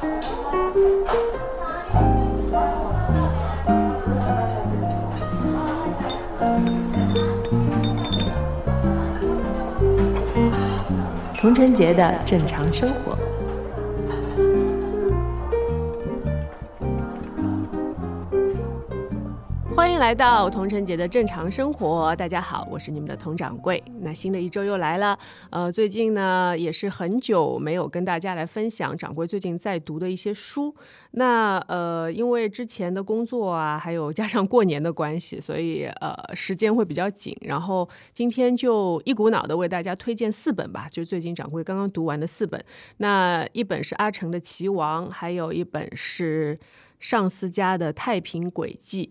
童春节的正常生活。欢迎来到童晨杰的正常生活，大家好，我是你们的童掌柜。那新的一周又来了，呃，最近呢也是很久没有跟大家来分享掌柜最近在读的一些书。那呃，因为之前的工作啊，还有加上过年的关系，所以呃时间会比较紧。然后今天就一股脑的为大家推荐四本吧，就最近掌柜刚刚读完的四本。那一本是阿城的《棋王》，还有一本是上司家的《太平轨迹》。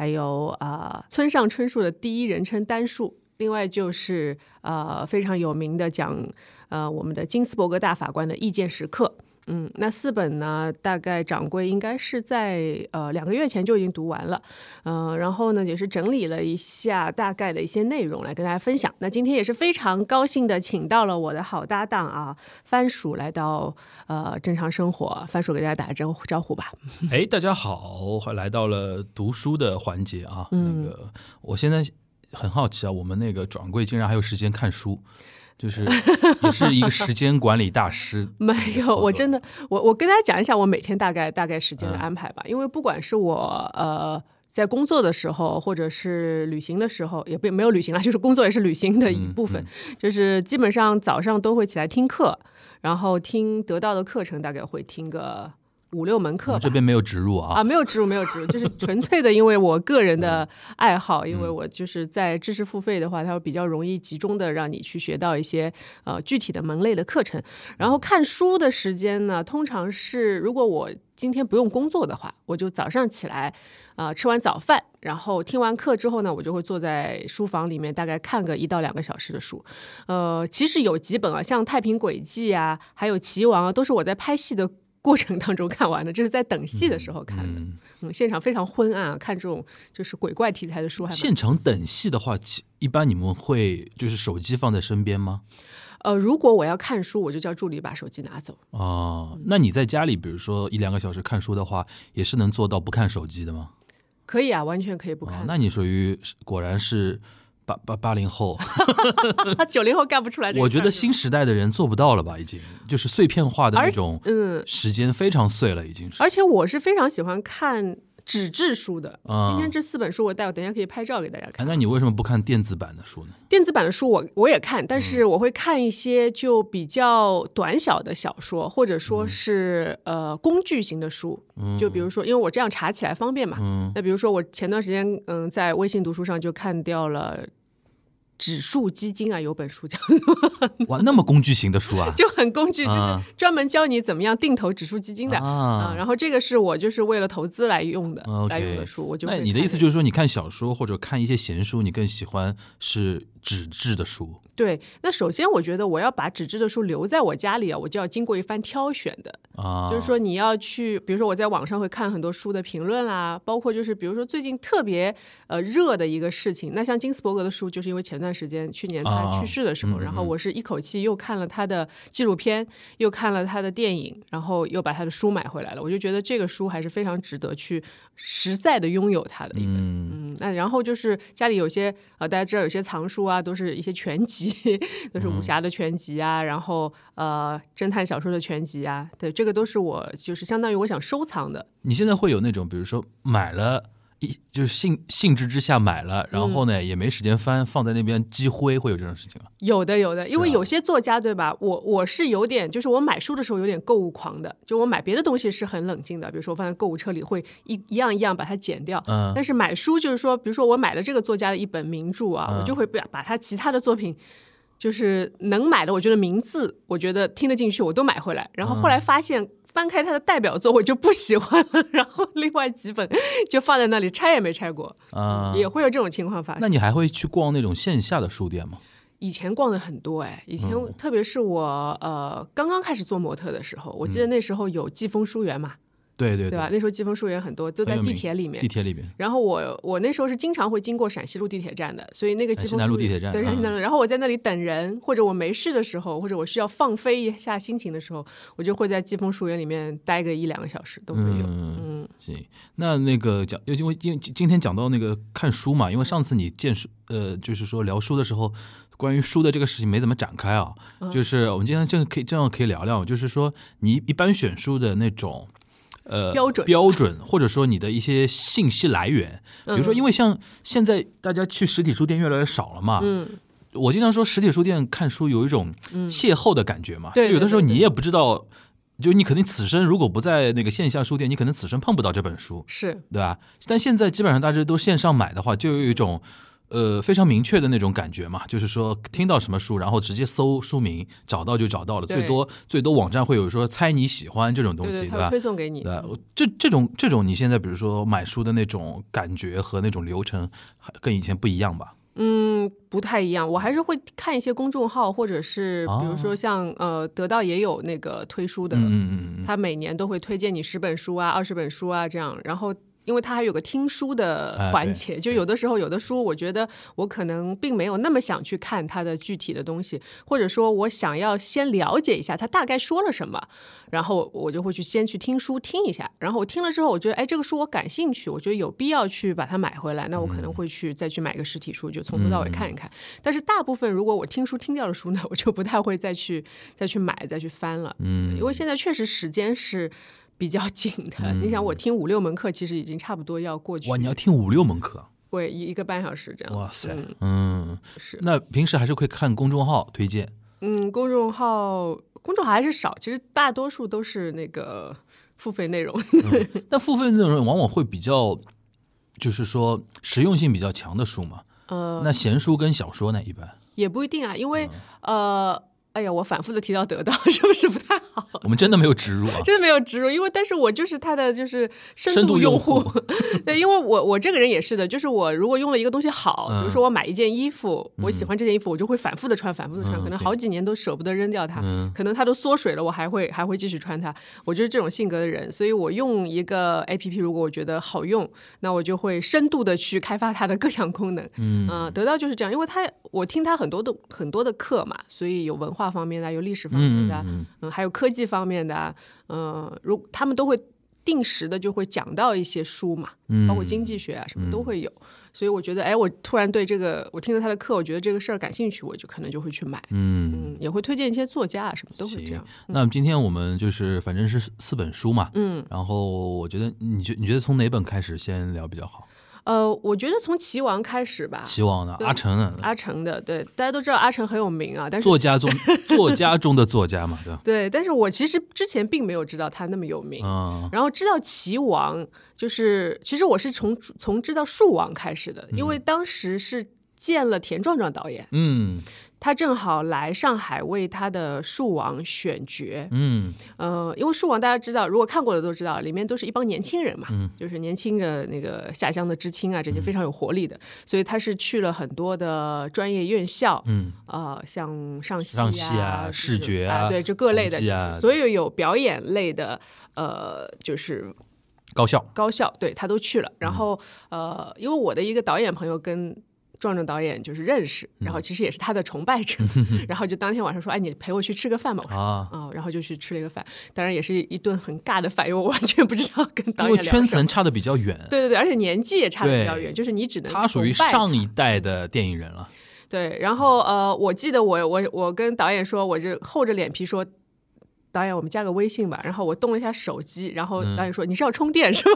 还有啊，村上春树的第一人称单数，另外就是呃非常有名的讲呃我们的金斯伯格大法官的意见时刻。嗯，那四本呢，大概掌柜应该是在呃两个月前就已经读完了，嗯，然后呢也是整理了一下大概的一些内容来跟大家分享。那今天也是非常高兴的，请到了我的好搭档啊，番薯来到呃正常生活，番薯给大家打个招呼招呼吧。哎，大家好，来到了读书的环节啊，那个我现在很好奇啊，我们那个掌柜竟然还有时间看书。就是也是一个时间管理大师。没有，我真的，我我跟大家讲一下我每天大概大概时间的安排吧。因为不管是我呃在工作的时候，或者是旅行的时候，也不没有旅行了，就是工作也是旅行的一部分。就是基本上早上都会起来听课，然后听得到的课程大概会听个。五六门课，这边没有植入啊啊，没有植入，没有植入，就是纯粹的，因为我个人的爱好，因为我就是在知识付费的话，它会比较容易集中的让你去学到一些呃具体的门类的课程。然后看书的时间呢，通常是如果我今天不用工作的话，我就早上起来啊吃完早饭，然后听完课之后呢，我就会坐在书房里面大概看个一到两个小时的书。呃，其实有几本啊，像《太平轨迹》啊，还有《棋王》啊，都是我在拍戏的。过程当中看完的，这是在等戏的时候看的。嗯，现场非常昏暗啊，看这种就是鬼怪题材的书。现场等戏的话，一般你们会就是手机放在身边吗？呃，如果我要看书，我就叫助理把手机拿走。哦，那你在家里，比如说一两个小时看书的话，也是能做到不看手机的吗？可以啊，完全可以不看。那你属于果然是。八八八零后，九零后干不出来这个。我觉得新时代的人做不到了吧？已经就是碎片化的那种，嗯，时间非常碎了，已经是。而且我是非常喜欢看。纸质书的，今天这四本书我带，我等一下可以拍照给大家看。那你为什么不看电子版的书呢？电子版的书我我也看，但是我会看一些就比较短小的小说，或者说是呃工具型的书。就比如说，因为我这样查起来方便嘛。那比如说我前段时间嗯在微信读书上就看掉了。指数基金啊，有本书叫 哇，那么工具型的书啊，就很工具，就是专门教你怎么样定投指数基金的啊。然后这个是我就是为了投资来用的，来用的书。我就那你的意思就是说，你看小说或者看一些闲书，你更喜欢是纸质的书？对，那首先我觉得我要把纸质的书留在我家里啊，我就要经过一番挑选的啊。就是说你要去，比如说我在网上会看很多书的评论啦，包括就是比如说最近特别呃热的一个事情，那像金斯伯格的书，就是因为前段时间去年他去世的时候，然后我是一口气又看了他的纪录片，又看了他的电影，然后又把他的书买回来了，我就觉得这个书还是非常值得去实在的拥有它的一本。嗯，那然后就是家里有些呃大家知道有些藏书啊，都是一些全集。都是武侠的全集啊，然后呃，侦探小说的全集啊，对，这个都是我就是相当于我想收藏的。你现在会有那种，比如说买了一就是兴兴致之下买了，然后呢也没时间翻，放在那边积灰，会有这种事情吗？有的，有的，因为有些作家对吧？我我是有点，就是我买书的时候有点购物狂的，就我买别的东西是很冷静的，比如说我放在购物车里会一一样一样把它剪掉。嗯。但是买书就是说，比如说我买了这个作家的一本名著啊，我就会把把他其他的作品。就是能买的，我觉得名字我觉得听得进去，我都买回来。然后后来发现翻开他的代表作，我就不喜欢了。然后另外几本就放在那里，拆也没拆过。啊，也会有这种情况发生。那你还会去逛那种线下的书店吗？以前逛的很多哎，以前特别是我呃刚刚开始做模特的时候，我记得那时候有季风书园嘛。对对对吧？那时候季风树园很多，就在地铁里面。地铁里面。然后我我那时候是经常会经过陕西路地铁站的，所以那个季风南路地铁站对陕西南路。然后我在那里等人，或者我没事的时候，或者我需要放飞一下心情的时候，我就会在季风树园里面待个一两个小时都会有。嗯，行。那那个讲，因为今今天讲到那个看书嘛，因为上次你见书呃，就是说聊书的时候。关于书的这个事情没怎么展开啊，就是我们今天正可以正好可以聊聊，就是说你一般选书的那种呃标准。标准，或者说你的一些信息来源，比如说因为像现在大家去实体书店越来越少了嘛，嗯，我经常说实体书店看书有一种邂逅的感觉嘛，对，有的时候你也不知道，就你肯定此生如果不在那个线下书店，你可能此生碰不到这本书，是。对吧？但现在基本上大家都线上买的话，就有一种。呃，非常明确的那种感觉嘛，就是说听到什么书，然后直接搜书名，找到就找到了。最多最多网站会有说猜你喜欢这种东西，对吧？推送给你。对，这这种这种你现在比如说买书的那种感觉和那种流程，跟以前不一样吧？嗯，不太一样。我还是会看一些公众号，或者是比如说像呃得到也有那个推书的，嗯嗯嗯，他每年都会推荐你十本书啊、二十本书啊这样，然后。因为它还有个听书的环节，就有的时候有的书，我觉得我可能并没有那么想去看它的具体的东西，或者说我想要先了解一下它大概说了什么，然后我就会去先去听书听一下，然后我听了之后，我觉得哎这个书我感兴趣，我觉得有必要去把它买回来，那我可能会去再去买个实体书，就从头到尾看一看。但是大部分如果我听书听掉的书呢，我就不太会再去再去买再去翻了，嗯，因为现在确实时间是。比较紧的，你想我听五六门课，其实已经差不多要过去。哇，你要听五六门课？会一一个半小时这样。哇塞，嗯，是。那平时还是会看公众号推荐？嗯，公众号公众号还是少，其实大多数都是那个付费内容。但付费内容往往会比较，就是说实用性比较强的书嘛。呃，那闲书跟小说呢，一般也不一定啊，因为呃。哎呀，我反复的提到得到，是不是不太好？我们真的没有植入啊，真的没有植入，因为但是我就是他的就是深度用户，对，因为我我这个人也是的，就是我如果用了一个东西好，比如说我买一件衣服，我喜欢这件衣服，我就会反复的穿，反复的穿，可能好几年都舍不得扔掉它，可能它都缩水了，我还会还会继续穿它。我就是这种性格的人，所以我用一个 A P P，如果我觉得好用，那我就会深度的去开发它的各项功能。嗯，得到就是这样，因为它我听他很多的很多的课嘛，所以有文化方面的，有历史。方面的，嗯，还有科技方面的，嗯，如他们都会定时的就会讲到一些书嘛，包括经济学啊什么都会有，所以我觉得，哎，我突然对这个，我听了他的课，我觉得这个事儿感兴趣，我就可能就会去买，嗯，也会推荐一些作家啊什么都会这样。那今天我们就是反正是四本书嘛，嗯，然后我觉得，你觉你觉得从哪本开始先聊比较好？呃，我觉得从齐王开始吧。齐王的阿成的，阿成的，对，大家都知道阿成很有名啊。但是作家中 作家中的作家嘛，对吧？对，但是我其实之前并没有知道他那么有名。然后知道齐王，就是其实我是从从知道树王开始的，因为当时是见了田壮壮导演。嗯。他正好来上海为他的《树王》选角，嗯，呃，因为《树王》大家知道，如果看过的都知道，里面都是一帮年轻人嘛，嗯，就是年轻的那个下乡的知青啊，这些非常有活力的，所以他是去了很多的专业院校，嗯，呃，像上戏啊、视觉啊，对，这各类的，所有有表演类的，呃，就是高校，高校，对他都去了。然后，呃，因为我的一个导演朋友跟。壮壮导演就是认识，然后其实也是他的崇拜者，然后就当天晚上说：“哎，你陪我去吃个饭吧。”啊，啊，然后就去吃了一个饭，当然也是一顿很尬的饭，因为我完全不知道跟导演因为圈层差的比较远，对对对，而且年纪也差的比较远，就是你只能他属于上一代的电影人了。对，然后呃，我记得我我我跟导演说，我就厚着脸皮说：“导演，我们加个微信吧。”然后我动了一下手机，然后导演说：“你是要充电是吗？”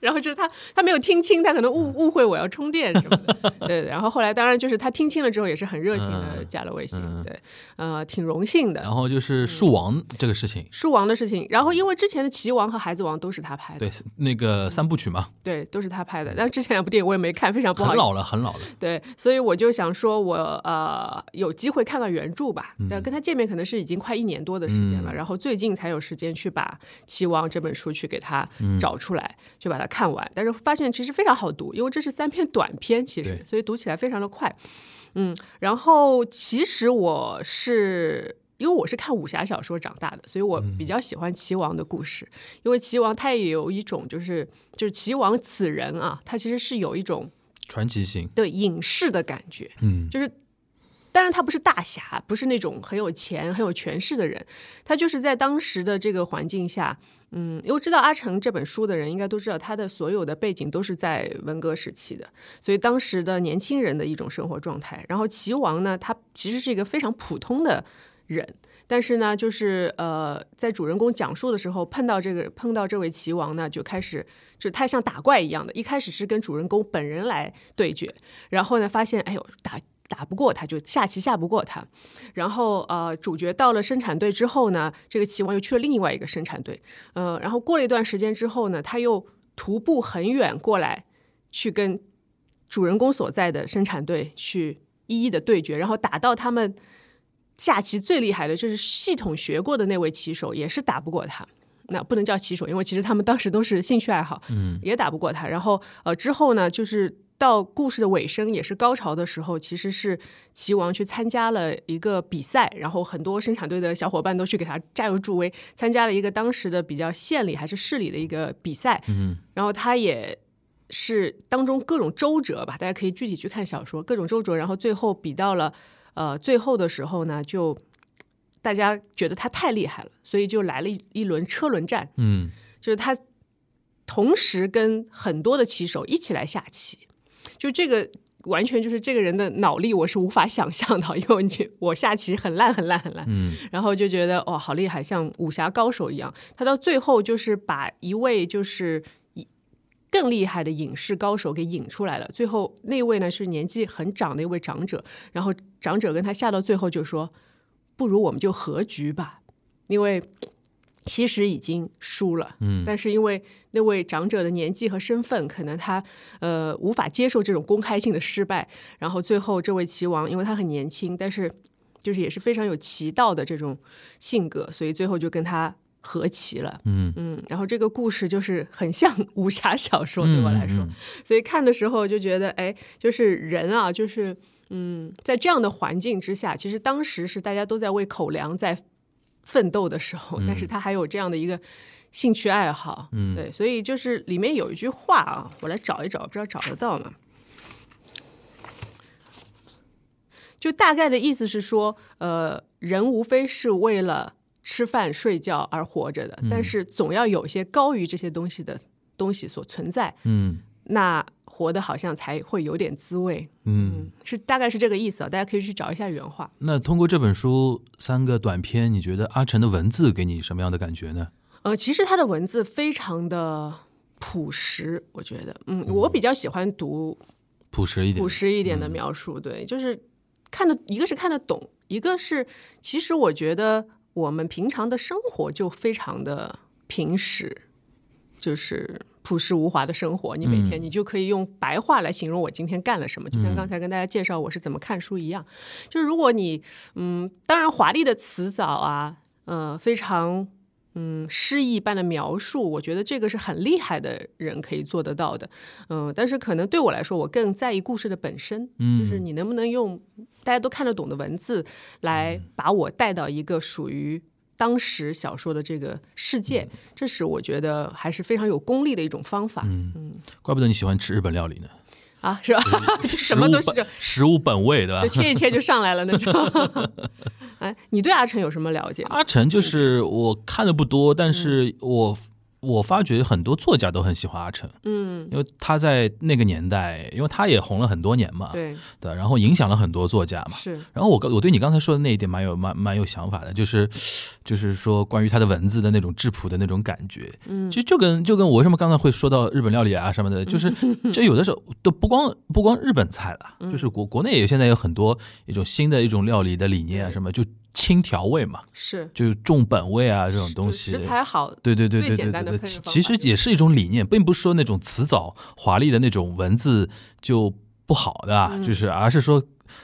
然后就是他，他没有听清，他可能误误会我要充电什么的。对，然后后来当然就是他听清了之后，也是很热情的加了微信。对，呃，挺荣幸的。然后就是树王这个事情，树王的事情。然后因为之前的棋王和孩子王都是他拍的，对，那个三部曲嘛，对，都是他拍的。但之前两部电影我也没看，非常不好。很老了，很老了。对，所以我就想说，我呃有机会看到原著吧。但跟他见面可能是已经快一年多的时间了，然后最近才有时间去把《棋王》这本书去给他找出来，就把它看完。但是发现其实非常好读，因为这是三篇短篇，其实所以读起来非常的快。嗯，然后其实我是因为我是看武侠小说长大的，所以我比较喜欢齐王的故事。因为齐王他也有一种，就是就是齐王此人啊，他其实是有一种传奇性，对隐士的感觉。嗯，就是，当然他不是大侠，不是那种很有钱、很有权势的人，他就是在当时的这个环境下。嗯，因为知道阿成这本书的人，应该都知道他的所有的背景都是在文革时期的，所以当时的年轻人的一种生活状态。然后齐王呢，他其实是一个非常普通的人，但是呢，就是呃，在主人公讲述的时候，碰到这个碰到这位齐王呢，就开始就太像打怪一样的，一开始是跟主人公本人来对决，然后呢，发现哎呦打。打不过他，就下棋下不过他。然后呃，主角到了生产队之后呢，这个棋王又去了另外一个生产队。呃，然后过了一段时间之后呢，他又徒步很远过来，去跟主人公所在的生产队去一一的对决。然后打到他们下棋最厉害的，就是系统学过的那位棋手，也是打不过他。那不能叫棋手，因为其实他们当时都是兴趣爱好，嗯，也打不过他。然后呃，之后呢，就是。到故事的尾声也是高潮的时候，其实是齐王去参加了一个比赛，然后很多生产队的小伙伴都去给他加油助威，参加了一个当时的比较县里还是市里的一个比赛。嗯，然后他也是当中各种周折吧，大家可以具体去看小说，各种周折，然后最后比到了呃最后的时候呢，就大家觉得他太厉害了，所以就来了一一轮车轮战。嗯，就是他同时跟很多的棋手一起来下棋。就这个完全就是这个人的脑力，我是无法想象的，因为你我下棋很烂很烂很烂，嗯，然后就觉得哦好厉害，像武侠高手一样。他到最后就是把一位就是更厉害的影视高手给引出来了。最后那位呢是年纪很长的一位长者，然后长者跟他下到最后就说：“不如我们就和局吧，因为。”其实已经输了，嗯，但是因为那位长者的年纪和身份，可能他呃无法接受这种公开性的失败，然后最后这位齐王，因为他很年轻，但是就是也是非常有齐道的这种性格，所以最后就跟他和棋了，嗯嗯，然后这个故事就是很像武侠小说，对我来说，所以看的时候就觉得，哎，就是人啊，就是嗯，在这样的环境之下，其实当时是大家都在为口粮在。奋斗的时候，但是他还有这样的一个兴趣爱好，嗯，对，所以就是里面有一句话啊，我来找一找，不知道找得到吗？就大概的意思是说，呃，人无非是为了吃饭睡觉而活着的，但是总要有一些高于这些东西的东西所存在，嗯，那。活的好像才会有点滋味，嗯，是大概是这个意思啊，大家可以去找一下原话。那通过这本书三个短篇，你觉得阿晨的文字给你什么样的感觉呢？呃，其实他的文字非常的朴实，我觉得，嗯，我比较喜欢读朴实一点、朴实一点的描述，对，就是看的一个是看得懂，一个是其实我觉得我们平常的生活就非常的平实，就是。朴实无华的生活，你每天你就可以用白话来形容我今天干了什么，就像刚才跟大家介绍我是怎么看书一样。就是如果你嗯，当然华丽的辞藻啊，呃，非常嗯诗意般的描述，我觉得这个是很厉害的人可以做得到的。嗯，但是可能对我来说，我更在意故事的本身，就是你能不能用大家都看得懂的文字来把我带到一个属于。当时小说的这个世界，这是我觉得还是非常有功力的一种方法。嗯嗯，怪不得你喜欢吃日本料理呢。啊，是吧？什么都是这食物本味，对吧？切一切就上来了那种。哎，你对阿成有什么了解？阿成就是我看的不多，但是我。我发觉很多作家都很喜欢阿成，嗯，因为他在那个年代，因为他也红了很多年嘛，对。对，然后影响了很多作家嘛，是。然后我我对你刚才说的那一点蛮有蛮蛮有想法的，就是就是说关于他的文字的那种质朴的那种感觉，嗯，其实就跟就跟我为什么刚才会说到日本料理啊什么的，就是就有的时候都不光不光日本菜了，就是国国内也现在有很多一种新的一种料理的理念啊什么就。轻调味嘛，是就是重本味啊，这种东西食材好，对对对对对对，其实也是一种理念，并不是说那种辞藻华丽的那种文字就不好的，就是而是说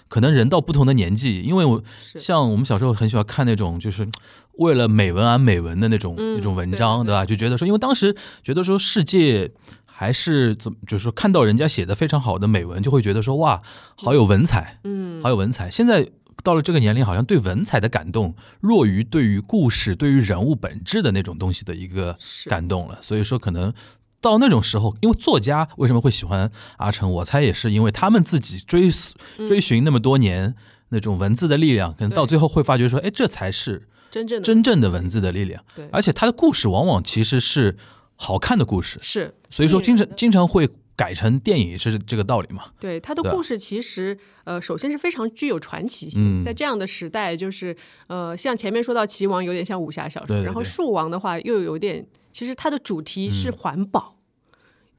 可能人到不同的年纪，因为我像我们小时候很喜欢看那种就是为了美文而美文的那种那种文章，对吧？就觉得说，因为当时觉得说世界还是怎么，就是说看到人家写的非常好的美文，就会觉得说哇，好有文采，嗯，好有文采。现在。到了这个年龄，好像对文采的感动弱于对于故事、对于人物本质的那种东西的一个感动了。所以说，可能到那种时候，因为作家为什么会喜欢阿成，我猜也是因为他们自己追溯追寻那么多年那种文字的力量，可能到最后会发觉说，哎，这才是真正的真正的文字的力量。对，而且他的故事往往其实是好看的故事，是，所以说经常经常会改成电影，也是这个道理嘛。对他的故事，其实呃，首先是非常具有传奇性。嗯在这样的时代，就是呃，像前面说到齐王有点像武侠小说，然后树王的话又有点，其实它的主题是环保。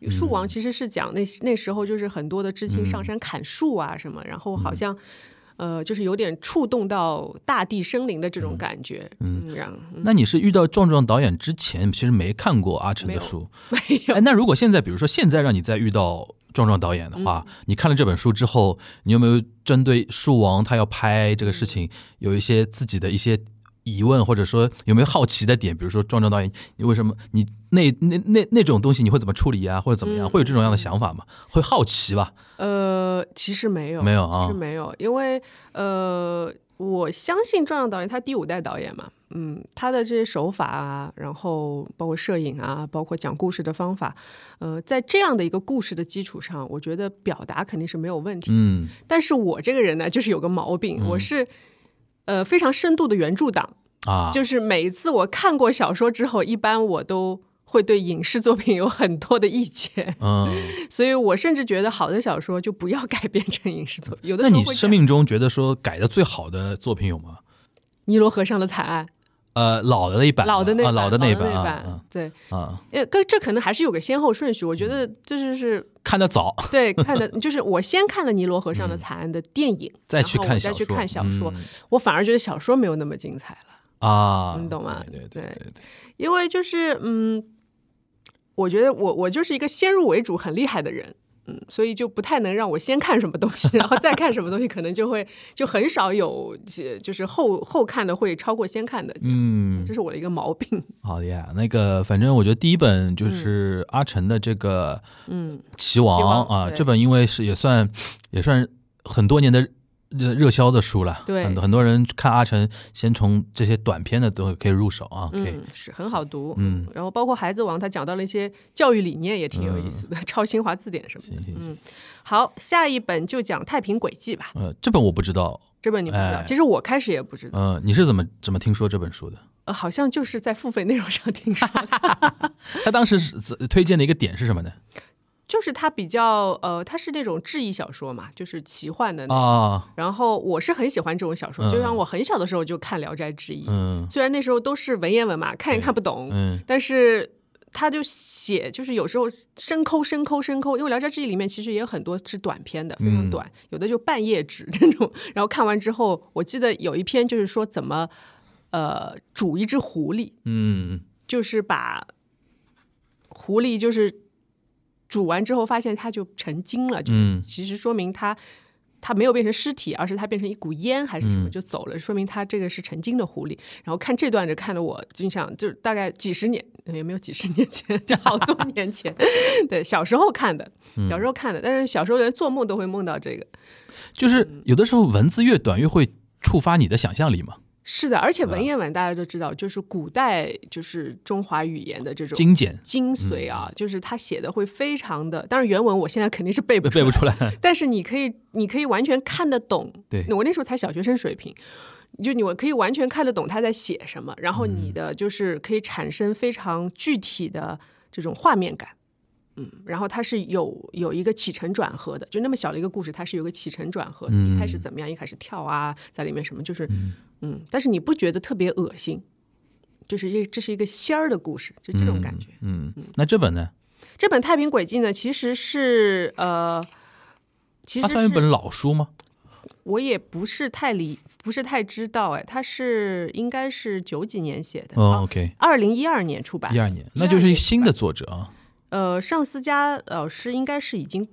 嗯树王其实是讲那那时候就是很多的知青上山砍树啊什么，然后好像。呃，就是有点触动到大地生灵的这种感觉，嗯，那你是遇到壮壮导演之前，其实没看过阿成的书，没有。哎，那如果现在，比如说现在让你再遇到壮壮导演的话，你看了这本书之后，你有没有针对树王他要拍这个事情，有一些自己的一些疑问，或者说有没有好奇的点？比如说壮壮导演，你为什么你那那那那种东西你会怎么处理啊，或者怎么样？会有这种样的想法吗？会好奇吧？呃，其实没有，没有啊其实没有，因为呃，我相信壮壮导演他第五代导演嘛，嗯，他的这些手法啊，然后包括摄影啊，包括讲故事的方法，呃，在这样的一个故事的基础上，我觉得表达肯定是没有问题。嗯但是我这个人呢，就是有个毛病，我是呃非常深度的原著党，啊，就是每一次我看过小说之后，一般我都。会对影视作品有很多的意见，嗯，所以我甚至觉得好的小说就不要改编成影视作品。有的那你时候会生命中觉得说改的最好的作品有吗？尼罗河上的惨案，呃，老的那一版，啊老的那版，老的那一版对，啊啊，呃，跟这可能还是有个先后顺序。我觉得这就是看得早，对看的，就是我先看了尼罗河上的惨案的电影，嗯再去然后我再去看小说我反而觉得小说没有那么精彩了，啊，你懂吗？对对对对对对，因为就是嗯，我觉得我我就是一个先入为主很厉害的人。嗯，所以就不太能让我先看什么东西，然后再看什么东西，可能就会就很少有，呃就是后后看的会超过先看的，嗯，这是我的一个毛病。好的呀，那个反正我觉得第一本就是阿成的这个嗯，《棋》王啊，这本因为是也算也算很多年的热热销的书了，对很多很多人看阿成，先从这些短篇的都可以入手啊，可以，嗯，是很好读。嗯，然后包括《孩子王》，他讲到了一些教育理念，也挺有意思的，超新华字典什么的。行行行，好，下一本就讲《太平轨迹》吧。呃，这本我不知道，这本你不知道，哎其实我开始也不知道，嗯，你是怎么怎么听说这本书的？呃，好像就是在付费内容上听说的，他当时是推荐的一个点是什么呢？就是它比较呃，它是那种志异小说嘛，就是奇幻的那种。啊，然后我是很喜欢这种小说，嗯就像我很小的时候就看《聊斋志异》，嗯。虽然那时候都是文言文嘛，看也看不懂，嗯。但是他就写，就是有时候深抠深抠深抠，因为《聊斋志异》里面其实也有很多是短篇的，非常嗯。短，有的就半页纸这种。然后看完之后，我记得有一篇就是说怎么呃煮一只狐狸，嗯。就是把狐狸就是煮完之后，发现它就成精了，就嗯其实说明它。它没有变成尸体，而是它变成一股烟还是什么嗯就走了，说明它这个是成精的狐狸。然后看这段就看得我就想，就是大概几十年，也没有几十年前，就好多 年前，对，小时候看的，嗯小时候看的，但是小时候连做梦都会梦到这个。就是有的时候文字越短越会触发你的想象力嘛，是的，而且文言文大家都知道，就是古代就是中华语言的这种精简精髓啊，就是他写的会非常的，当然原文我现在肯定是背不出来背不出来，但是你可以，你可以完全看得懂。对我那时候才小学生水平，就你我可以完全看得懂他在写什么，然后你的就是可以产生非常具体的这种画面感。嗯，然后它是有有一个起承转合的，就那么小的一个故事，它是有个起承转合的。嗯一开始怎么样？一开始跳啊，在里面什么，就是嗯但是你不觉得特别恶心？就是这这是一个仙儿的故事，就这种感觉。嗯，那这本呢？这本《太平轨迹》呢，其实是呃，其实是它算一本老书吗？我也不是太理，不是太知道，哎，它是应该是九几年写的，哦，OK，二零一二年出版一。二年，那就是一新的作者啊。呃，上思佳老师应该是已经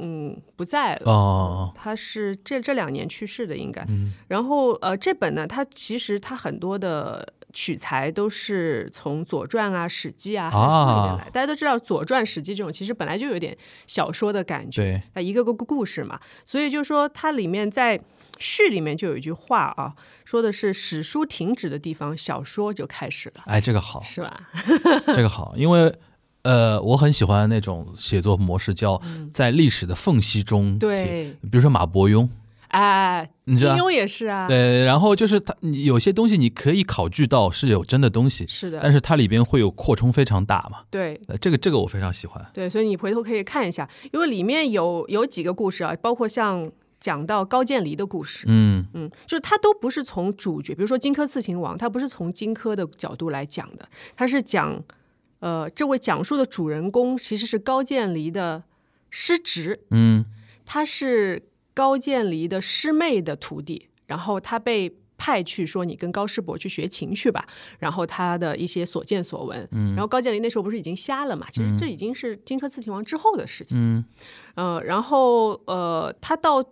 嗯不在了。哦，他是这这两年去世的，应该。嗯然后呃，这本呢，它其实它很多的取材都是从《左传》啊、《史记》啊、汉书里面来。大家都知道，《左传》《史记》这种其实本来就有点小说的感觉，对，它一个个故事嘛，所以就说它里面在序里面就有一句话啊，说的是史书停止的地方，小说就开始了，哎，这个好，是吧？这个好，因为呃，我很喜欢那种写作模式，叫在历史的缝隙中写，对，比如说马伯庸，哎，你知道？金庸也是啊，对，然后就是他你有些东西你可以考据到是有真的东西，是的，但是它里边会有扩充非常大嘛，对。呃，这个这个我非常喜欢，对，所以你回头可以看一下，因为里面有有几个故事啊，包括像讲到高渐离的故事，嗯。嗯，就是他都不是从主角，比如说荆轲刺秦王，他不是从荆轲的角度来讲的，他是讲，呃，这位讲述的主人公其实是高渐离的师侄，嗯。他是高渐离的师妹的徒弟，然后他被派去说你跟高师伯去学琴去吧，然后他的一些所见所闻，嗯，然后高渐离那时候不是已经瞎了嘛，其实这已经是荆轲刺秦王之后的事情，嗯。呃，然后呃，他到，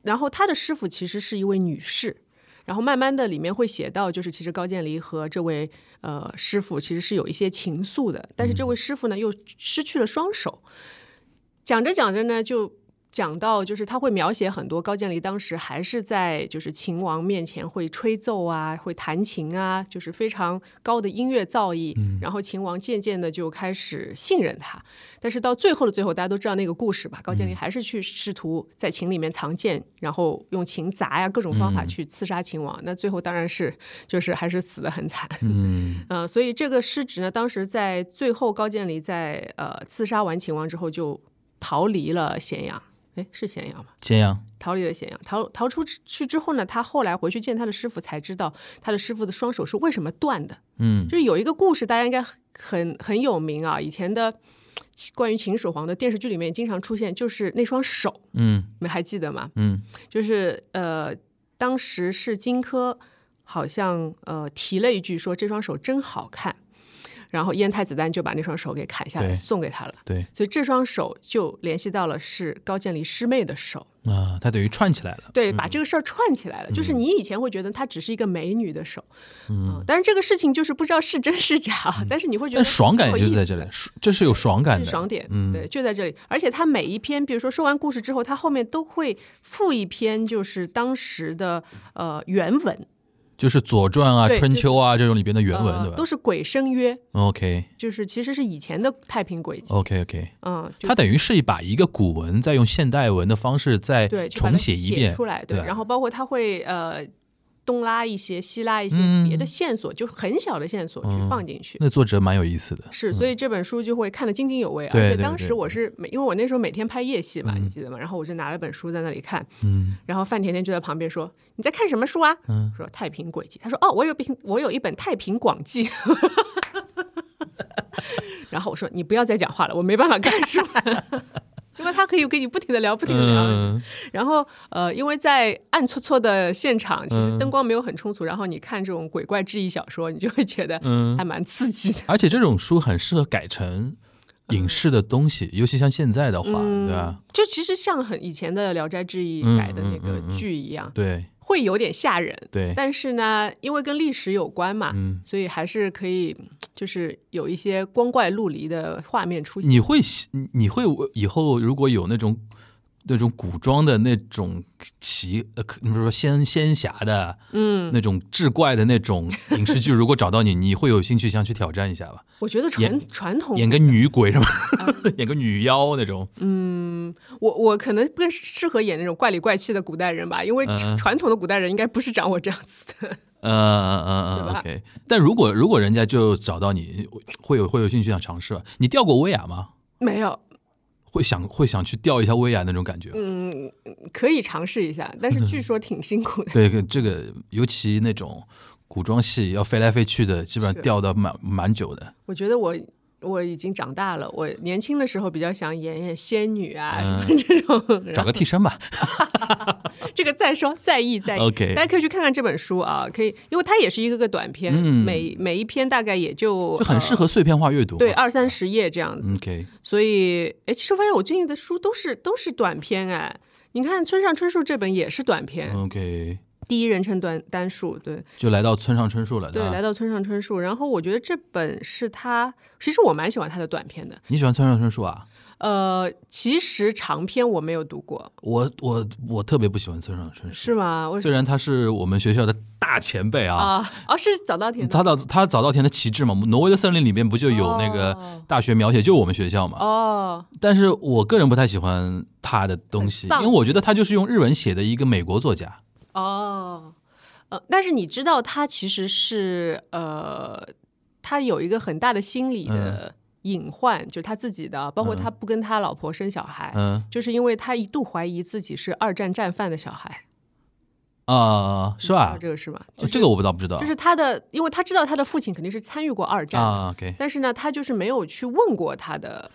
然后他的师傅其实是一位女士，然后慢慢的里面会写到，就是其实高渐离和这位呃师傅其实是有一些情愫的，但是这位师傅呢又失去了双手，讲着讲着呢就。讲到就是他会描写很多高渐离当时还是在就是秦王面前会吹奏啊，会弹琴啊，就是非常高的音乐造诣。然后秦王渐渐的就开始信任他，但是到最后的最后，大家都知道那个故事吧？高渐离还是去试图在琴里面藏剑，然后用琴砸呀各种方法去刺杀秦王。那最后当然是就是还是死的很惨。嗯呃，所以这个失职呢，当时在最后高渐离在呃刺杀完秦王之后，就逃离了咸阳。哎，是咸阳吗？咸阳，逃离了咸阳，逃逃出去之后呢，他后来回去见他的师傅，才知道他的师傅的双手是为什么断的。嗯就是有一个故事，大家应该很很有名啊，以前的关于秦始皇的电视剧里面经常出现，就是那双手，嗯你们还记得吗？嗯就是呃，当时是荆轲好像呃提了一句说这双手真好看，然后燕太子丹就把那双手给砍下来送给他了。对所以这双手就联系到了是高渐离师妹的手，啊，他等于串起来了，对，把这个事儿串起来了。就是你以前会觉得她只是一个美女的手，嗯，但是这个事情就是不知道是真是假，但是你会觉得但爽感就在这里，这是有爽感的，是爽点，嗯对，就在这里。而且他每一篇，比如说说完故事之后，他后面都会附一篇，就是当时的呃原文，就是《左传》啊、《春秋》啊这种里边的原文，对吧？呃都是鬼声曰，？OK。就是其实是以前的太平鬼迹，OK OK，嗯，就它等于是把一个古文再用现代文的方式再重写一遍出来，对吧？然后包括它会呃东拉一些西拉一些嗯别的线索，就很小的线索去嗯放进去。那作者蛮有意思的，是，所以这本书就会看得津津有味。而且当时我是每，因为我那时候每天拍夜戏嘛，嗯你记得吗？然后我就拿了本书在那里看，嗯然后范甜甜就在旁边说：“你在看什么书啊？”嗯说《太平轨迹》。他说：“哦，我有本，我有一本《太平广记》。”然后我说：“你不要再讲话了，我没办法看书。”因为他可以跟你不停的聊，不停的聊。嗯。然后呃，因为在暗搓搓的现场，其实嗯。灯光没有很充足，然后你看这种鬼怪志异小说，你就会觉得嗯。还蛮刺激的。而且这种书很适合改成影视的东西，尤其像现在的话，嗯对吧？就其实像很以前的《聊斋志异嗯》改的那个剧一样，对会有点吓人。对，但是呢，因为跟历史有关嘛，嗯，所以还是可以，就是有一些光怪陆离的画面出现。你会你会以后如果有那种那种古装的那种奇呃，比如说仙仙侠的，嗯，那种志怪的那种影视剧，如果找到你，你会有兴趣想去挑战一下吧？我觉得传传统，演个女鬼什么，演个女妖那种，嗯，我我可能更适合演那种怪里怪气的古代人吧，因为嗯传统的古代人应该不是长我这样子的。嗯嗯嗯嗯，OK。但如果如果人家就找到你，会有会有兴趣想尝试吧？你钓过威亚吗？没有，会想会想去吊一下威亚那种感觉？嗯，可以尝试一下，但是据说挺辛苦的。对，这个尤其那种古装戏要飞来飞去的，基本上吊的蛮蛮久的。我觉得我我已经长大了，我年轻的时候比较想演演仙女啊、嗯什么这种，找个替身吧。这个再说再议再议。OK 大家可以去看看这本书啊，可以，因为它也是一个个短篇，嗯每每一篇大概也就就很适合碎片化阅读对二三十页这样子。OK，所以，哎，其实我发现我最近的书都是都是短篇哎。你看村上春树这本也是短篇，OK，第一人称短单数，对就来到村上春树了。对，来到村上春树。然后我觉得这本是他，其实我蛮喜欢他的短篇的。你喜欢村上春树啊？呃，其实长篇我没有读过，我我我特别不喜欢村上春树，是吗？虽然他是我们学校的大前辈啊，啊哦，是早稻田的他早他早稻田的旗帜嘛，挪威的森林里面不就有那个哦大学描写，就我们学校嘛。哦，但是我个人不太喜欢他的东西，因为我觉得他就是用日文写的一个美国作家。哦，呃，但是你知道他其实是呃，他有一个很大的心理的隐患，就是他自己的，包括他不跟他老婆生小孩，嗯就是因为他一度怀疑自己是二战战犯的小孩，啊、是吧？这个是吗？哦就是这个我不知道，不知道。就是他的，因为他知道他的父亲肯定是参与过二战，啊，OK，但是呢，他就是没有去问过他的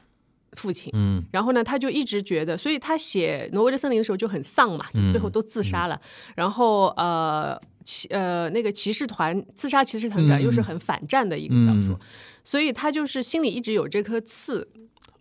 父亲。嗯。然后呢，他就一直觉得，所以他写《挪威的森林》的时候就很丧嘛，最后都自杀了。然后呃，骑呃那个骑士团自杀骑士团长嗯。又是很反战的一个小说，嗯。所以他就是心里一直有这颗刺，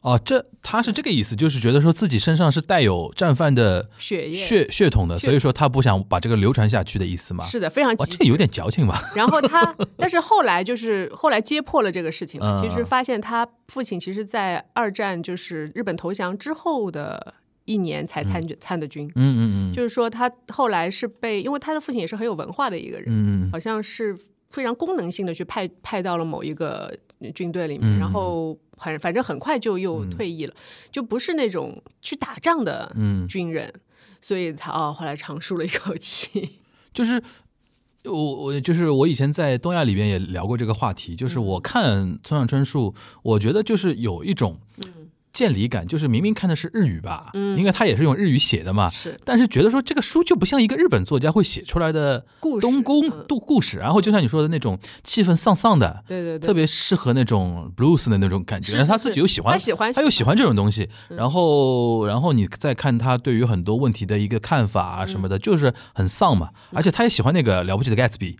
哦，这他是这个意思，就是觉得说自己身上是带有战犯的血液血血统的，所以说他不想把这个流传下去的意思嘛。是的，非常这个有点矫情吧？然后他，但是后来就是后来揭破了这个事情其实发现他父亲其实，在二战就是日本投降之后的一年才参参的军，嗯嗯嗯。就是说他后来是被，因为他的父亲也是很有文化的一个人，嗯。好像是非常功能性的去派派到了某一个军队里面，嗯然后很反正很快就又退役了，就不是那种去打仗的嗯，军人，所以他哦后来长舒了一口气。就是。我我就是我以前在东亚里边也聊过这个话题，就是我看村上春树，我觉得就是有一种见离感，就是明明看的是日语吧，嗯。因为他也是用日语写的嘛，是。但是觉得说这个书就不像一个日本作家会写出来的东宫嗯。故故事，然后就像你说的那种气氛丧丧的，对对对，特别适合那种 blues 的那种感觉，然后他自己又喜欢，他喜欢他又喜欢这种东西，嗯。然后然后你再看他对于很多问题的一个看法啊什么嗯。的，就是很丧嘛，而且他也喜欢那个了不起的 Gatsby，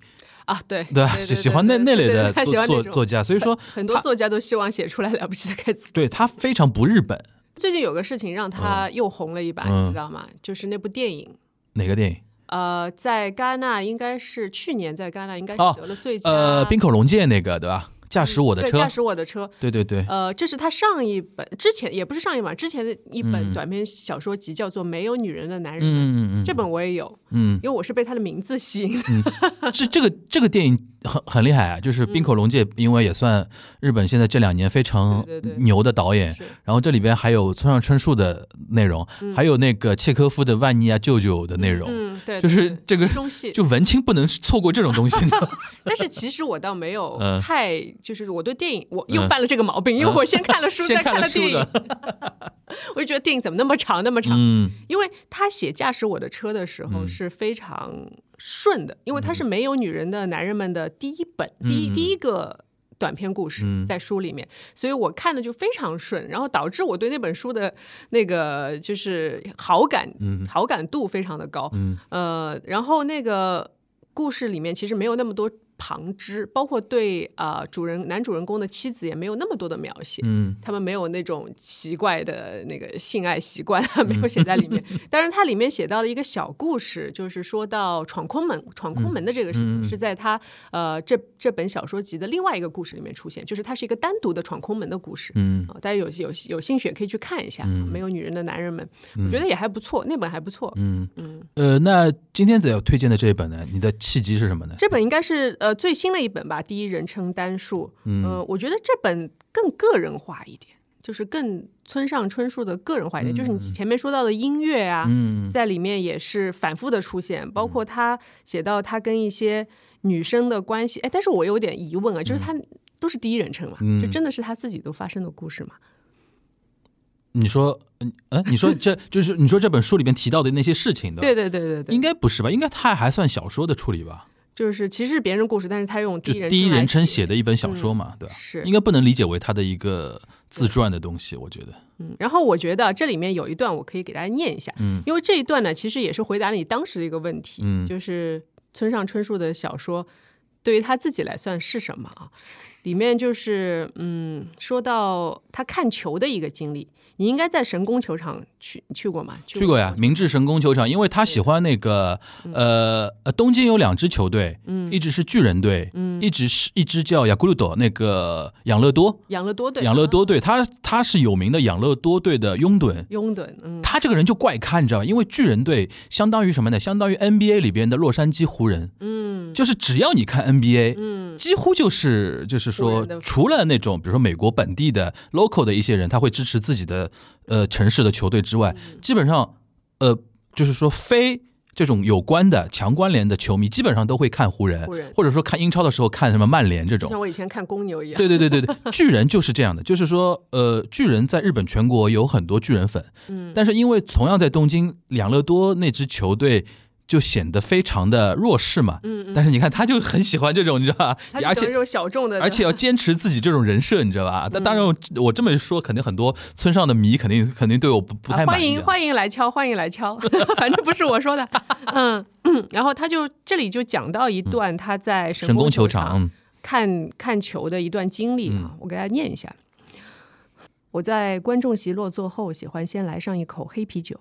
啊，对对吧？喜喜欢那那类的作欢那种作作家，所以说很多作家都希望写出来了不起的盖茨。对他非常不日本。最近有个事情让他又红了一把，嗯你知道吗？就是那部电影，哪个电影？呃，在戛纳应该是去年在戛纳应该是哦得了最佳，呃，冰口龙介那个对吧？驾驶我的车对驾，驶我的车。对对对，呃，这是他上一本之前也不是上一本，之前的一本嗯短篇小说集叫做《没有女人的男人》，嗯嗯嗯，这本我也有，嗯因为我是被他的名字吸引。这这个这个电影很很厉害啊，就是滨口龙介，因为也算日本现在这两年非常牛的导演。是然后这里边还有村上春树的内容，还有那个契科夫的《万尼亚舅舅》的内容，嗯，对，就是这个中戏。就文青不能错过这种东西的。但是其实我倒没有嗯太，就是我对电影我又嗯。犯了这个毛病，因为我先看了书，再看了电影的，我就觉得电影怎么那么长，那么长？嗯。因为他写驾驶我的车的时候嗯。是非常顺的，因为他是没有女人的男人们的第一本、第一嗯第一个。短篇故事嗯。在书里面，所以我看的就非常顺，然后导致我对那本书的那个就是好感，嗯。好感度非常的高。嗯。呃，然后那个故事里面其实没有那么多旁支，包括对啊、呃主人男主人公的妻子也没有那么多的描写。嗯他们没有那种奇怪的那个性爱习惯啊，没有写在里面。当然，它里面写到了一个小故事，就是说到闯空门、闯空门的这个事情，嗯嗯是在他呃这这本小说集的另外一个故事里面出现，就是它是一个单独的闯空门的故事。嗯啊，大家有有有兴趣也可以去看一下。嗯没有女人的男人们，我觉得也还不错，那本还不错。嗯呃，那今天要推荐的这一本呢，你的契机是什么呢？这本应该是呃最新的一本吧，第一人称单数。嗯呃，我觉得这本更个人化一点，就是更村上春树的个人化一点。就是你前面说到的音乐啊，嗯在里面也是反复的出现，包括他写到他跟一些女生的关系。哎，但是我有点疑问啊，就是他都是第一人称嘛，嗯就真的是他自己都发生的故事嘛？你说，嗯呃，你说这就是你说这本书里面提到的那些事情的，对对对对对应，该不是吧？应该它还算小说的处理吧？就是其实是别人故事，但是他用就第一人第一人称写的一本小说嘛，对吧？是应该不能理解为他的一个自传的东西，我觉得。嗯，然后我觉得这里面有一段我可以给大家念一下，嗯因为这一段呢，其实也是回答了你当时的一个问题，嗯就是村上春树的小说对于他自己来算是什么啊？里面就是嗯，说到他看球的一个经历。你应该在神宫球场去去过吗？去过呀，明治神宫球场，因为他喜欢那个呃呃，东京有两支球队，嗯，一直是巨人队，嗯，一直是一支叫雅古鲁多那个养乐多，养乐多队，养乐多队，他他是有名的养乐多队的拥趸，拥趸，嗯，他这个人就怪咖，你知道吧？因为巨人队相当于什么呢？相当于 NBA 里边的洛杉矶湖人，嗯，就是只要你看 NBA，嗯，几乎就是就是说，除了那种比如说美国本地的 local 的一些人，他会支持自己的。呃，城市的球队之外，基本上，呃，就是说非这种有关的强关联的球迷，基本上都会看湖人，或者说看英超的时候看什么曼联这种。像我以前看公牛一样。对对对对对，巨人就是这样的，就是说，呃，巨人在日本全国有很多巨人粉，嗯，但是因为同样在东京养乐多那支球队。就显得非常的弱势嘛，嗯，但是你看他就很喜欢这种，你知道吧？而且这种小众的，而且要坚持自己这种人设，你知道吧？那当然，我这么说，肯定很多村上的迷肯定肯定对我不不太满意。欢迎欢迎来敲，欢迎来敲，反正不是我说的，嗯。然后他就这里就讲到一段他在神宫球场看看球的一段经历啊，我给大家念一下。我在观众席落座后，喜欢先来上一口黑啤酒。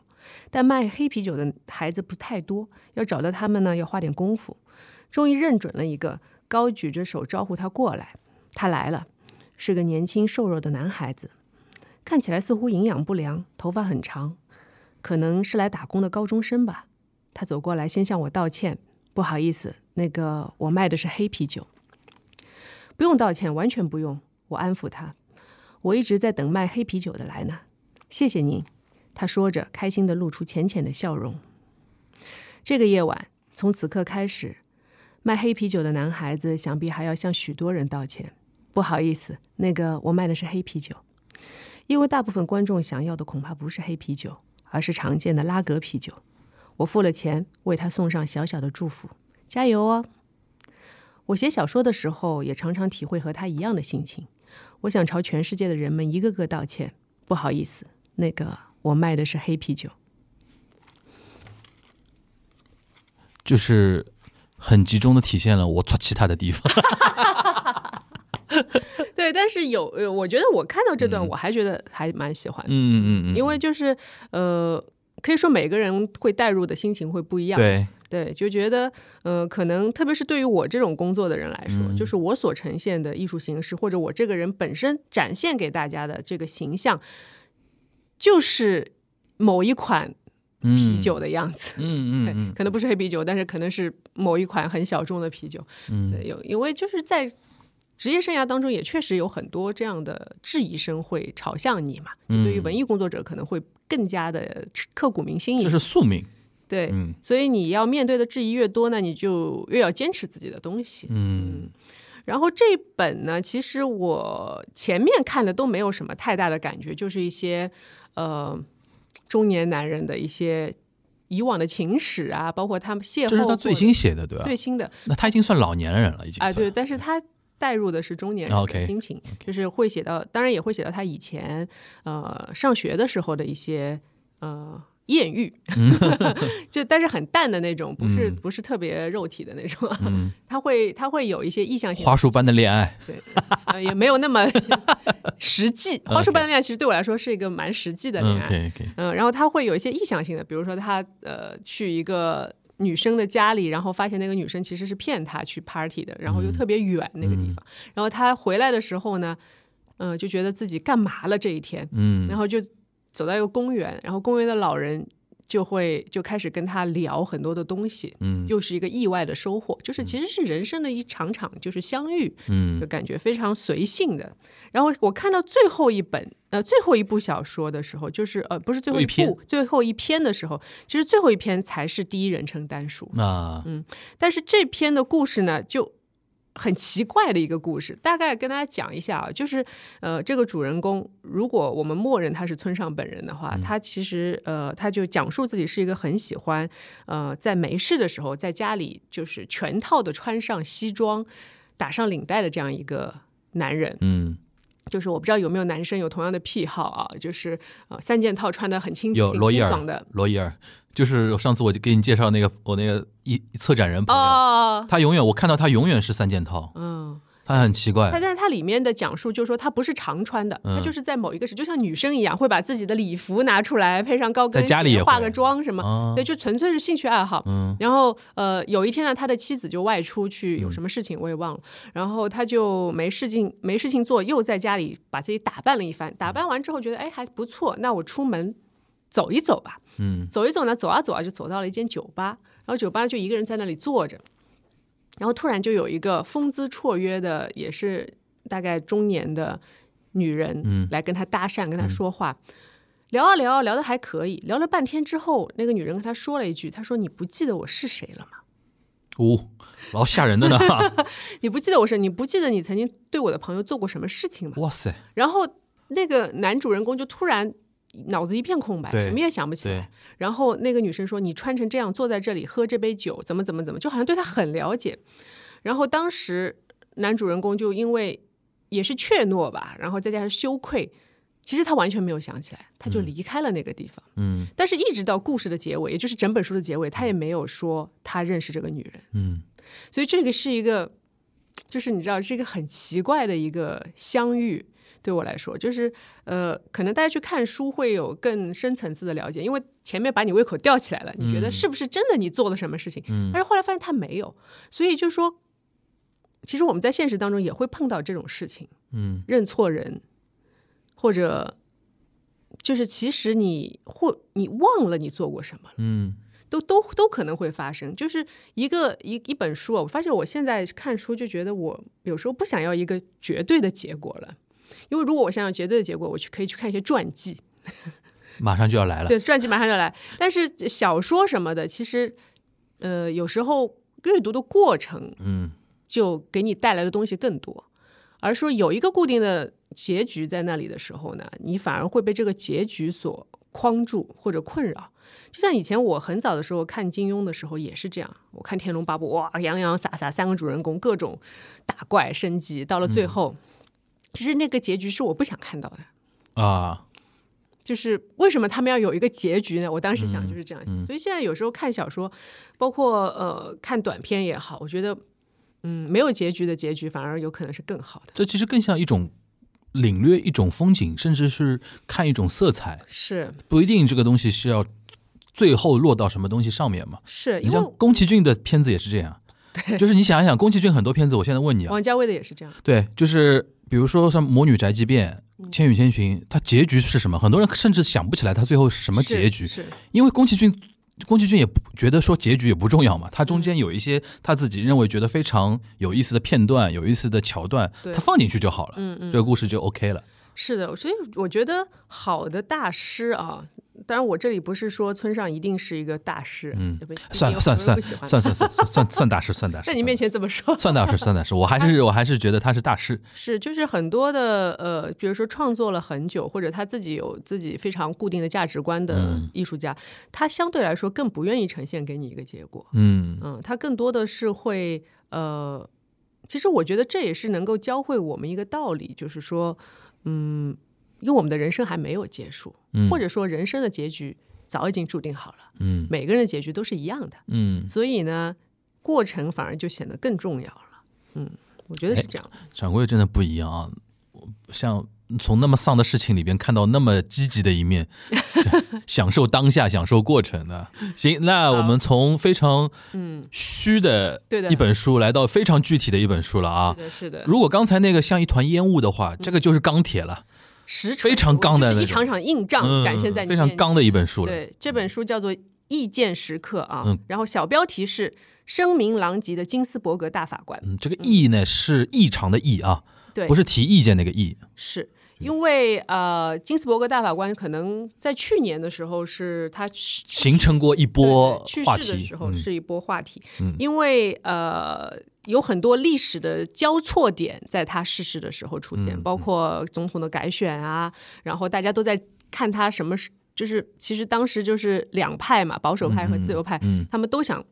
但卖黑啤酒的孩子不太多，要找到他们呢，要花点功夫。终于认准了一个，高举着手招呼他过来。他来了，是个年轻瘦弱的男孩子，看起来似乎营养不良，头发很长，可能是来打工的高中生吧。他走过来，先向我道歉：“不好意思，那个我卖的是黑啤酒。”不用道歉，完全不用。我安抚他：“我一直在等卖黑啤酒的来呢。”谢谢您。他说着，开心的露出浅浅的笑容。这个夜晚，从此刻开始，卖黑啤酒的男孩子想必还要向许多人道歉。不好意思，那个我卖的是黑啤酒，因为大部分观众想要的恐怕不是黑啤酒，而是常见的拉格啤酒。我付了钱，为他送上小小的祝福，加油哦！我写小说的时候，也常常体会和他一样的心情。我想朝全世界的人们一个个道歉。不好意思，那个。我卖的是黑啤酒，就是很集中的体现了我错其他的地方。对，但是有，我觉得我看到这段，我还觉得还蛮喜欢。嗯嗯嗯，因为就是呃，可以说每个人会带入的心情会不一样。对对，就觉得呃，可能特别是对于我这种工作的人来说，就是我所呈现的艺术形式，或者我这个人本身展现给大家的这个形象。就是某一款啤酒的样子，嗯嗯，可能不是黑啤酒，但是可能是某一款很小众的啤酒，嗯，对，有因为就是在职业生涯当中，也确实有很多这样的质疑声会朝向你嘛，对于文艺工作者可能会更加的刻骨铭心一点，这是宿命，对，所以你要面对的质疑越多呢，你就越要坚持自己的东西，嗯。然后这本呢，其实我前面看的都没有什么太大的感觉，就是一些。呃，中年男人的一些以往的情史啊，包括他们邂逅，这是他最新写的，对吧？最新的，那他已经算老年人了，已经。哎，对，但是他带入的是中年人的心情，就是会写到，当然也会写到他以前呃上学的时候的一些呃。艳遇，就但是很淡的那种，不是不是特别肉体的那种，他会他会有一些意向性花束般的恋爱，对，也没有那么 实际。花束般的恋爱其实对我来说是一个蛮实际的恋爱，嗯，然后他会有一些意向性的，比如说他呃去一个女生的家里，然后发现那个女生其实是骗他去 party 的，然后又特别远那个地方，然后他回来的时候呢，嗯，就觉得自己干嘛了这一天，嗯，然后就。走到一个公园，然后公园的老人就会就开始跟他聊很多的东西，嗯，又是一个意外的收获，就是其实是人生的一场场就是相遇，嗯，就感觉非常随性的。然后我看到最后一本呃最后一部小说的时候，就是呃不是最后一部最后一篇的时候，其实最后一篇才是第一人称单数。啊，嗯，但是这篇的故事呢就。很奇怪的一个故事，大概跟大家讲一下啊，就是呃，这个主人公，如果我们默认他是村上本人的话，他其实呃，他就讲述自己是一个很喜欢呃，在没事的时候在家里就是全套的穿上西装，打上领带的这样一个男人，嗯。就是我不知道有没有男生有同样的癖好啊，就是呃三件套穿的很清有罗伊尔的罗伊尔，就是上次我就给你介绍那个我那个一策展人朋友，他永远我看到他永远是三件套，嗯。他很奇怪。他，但是它里面的讲述就是说，他不是常穿的，嗯。它就是在某一个时，就像女生一样，会把自己的礼服拿出来，配上高跟鞋，在家里也化个妆什么，啊对，就纯粹是兴趣爱好。嗯。然后呃，有一天呢，他的妻子就外出去，有什么事情我也忘了，然后他就没事情没事情做，又在家里把自己打扮了一番，打扮完之后觉得哎还不错，那我出门走一走吧。嗯。走一走呢，走啊走啊，就走到了一间酒吧，然后酒吧就一个人在那里坐着，然后突然就有一个风姿绰约的，也是大概中年的女人，嗯。来跟他搭讪，跟他说话。聊啊聊啊，聊的还可以，聊了半天之后，那个女人跟他说了一句：“他说你不记得我是谁了吗？哦，老吓人的呢，你不记得我是，你不记得你曾经对我的朋友做过什么事情吗？”哇塞，然后那个男主人公就突然脑子一片空白，什么也想不起来。然后那个女生说：“你穿成这样坐在这里喝这杯酒，怎么怎么怎么，就好像对他很了解。”然后当时男主人公就因为也是怯懦吧，然后再加上羞愧，其实他完全没有想起来，他就离开了那个地方。嗯但是，一直到故事的结尾，也就是整本书的结尾，他也没有说他认识这个女人。嗯所以这个是一个，就是你知道，是一个很奇怪的一个相遇。对我来说，就是呃，可能大家去看书会有更深层次的了解，因为前面把你胃口吊起来了，你觉得是不是真的你做了什么事情？嗯但是后来发现他没有，所以就说，其实我们在现实当中也会碰到这种事情，嗯认错人，或者就是其实你或你忘了你做过什么了。嗯都都都可能会发生，就是一个一一本书啊，我发现我现在看书就觉得我有时候不想要一个绝对的结果了，因为如果我想要绝对的结果，我去可以去看一些传记，马上就要来了，对，传记马上就来。但是小说什么的，其实呃有时候阅读的过程嗯就给你带来的东西更多，而说有一个固定的结局在那里的时候呢，你反而会被这个结局所框住或者困扰。就像以前我很早的时候看金庸的时候也是这样，我看《天龙八部》，哇，洋洋洒洒三个主人公各种打怪升级，到了最后，其实那个结局是我不想看到的。啊，就是为什么他们要有一个结局呢？我当时想就是这样想，所以现在有时候看小说，包括呃看短片也好，我觉得嗯没有结局的结局反而有可能是更好的。这其实更像一种领略一种风景，甚至是看一种色彩，是不一定这个东西是要最后落到什么东西上面嘛。是，因为像宫崎骏的片子也是这样，对就是你想一想，宫崎骏很多片子，我现在问你啊，王家卫的也是这样。对，就是比如说像《魔女宅急便》嗯《千与千寻》，它结局是什么？很多人甚至想不起来它最后是什么结局，因为宫崎骏。宫崎骏也不觉得说结局也不重要嘛，他中间有一些他自己认为觉得非常有意思的片段、有意思的桥段，他放进去就好了，嗯嗯这个故事就 OK 了。是的，所以我觉得好的大师啊，当然我这里不是说村上一定是一个大师，嗯算了算了算了算算算算算算大师，算大师。在你面前这么说，算大师，算大师，我还是 我还是觉得他是大师。是，就是很多的呃，比如说创作了很久，或者他自己有自己非常固定的价值观的嗯艺术家，他相对来说更不愿意呈现给你一个结果。嗯嗯，他更多的是会呃，其实我觉得这也是能够教会我们一个道理，就是说，嗯，因为我们的人生还没有结束，嗯或者说人生的结局早已经注定好了，嗯每个人的结局都是一样的，嗯，所以呢，过程反而就显得更重要了。嗯，我觉得是这样。掌柜真的不一样啊！像从那么丧的事情里边看到那么积极的一面，享受当下，享受过程的。行，那我们从非常嗯，虚的对的一本书来到非常具体的一本书了啊。是。的，是的，如果刚才那个像一团烟雾的话，这个就是钢铁了，实非常刚的就是一场场硬仗嗯展现在你非常刚的一本书了。对，这本书叫做《意见时刻》啊，嗯。然后小标题是“声名狼藉的金斯伯格大法官。嗯，这个意呢是异常的异啊，”，对，不是提意见那个意。是因为呃，金斯伯格大法官可能在去年的时候是他形成过一波去世的时，候嗯。是一波话题，嗯。因为呃有很多历史的交错点在他逝世的时候出现，嗯包括总统的改选啊，然后大家都在看他什么是，就是其实当时就是两派嘛，保守派和自由派，嗯。他们都想。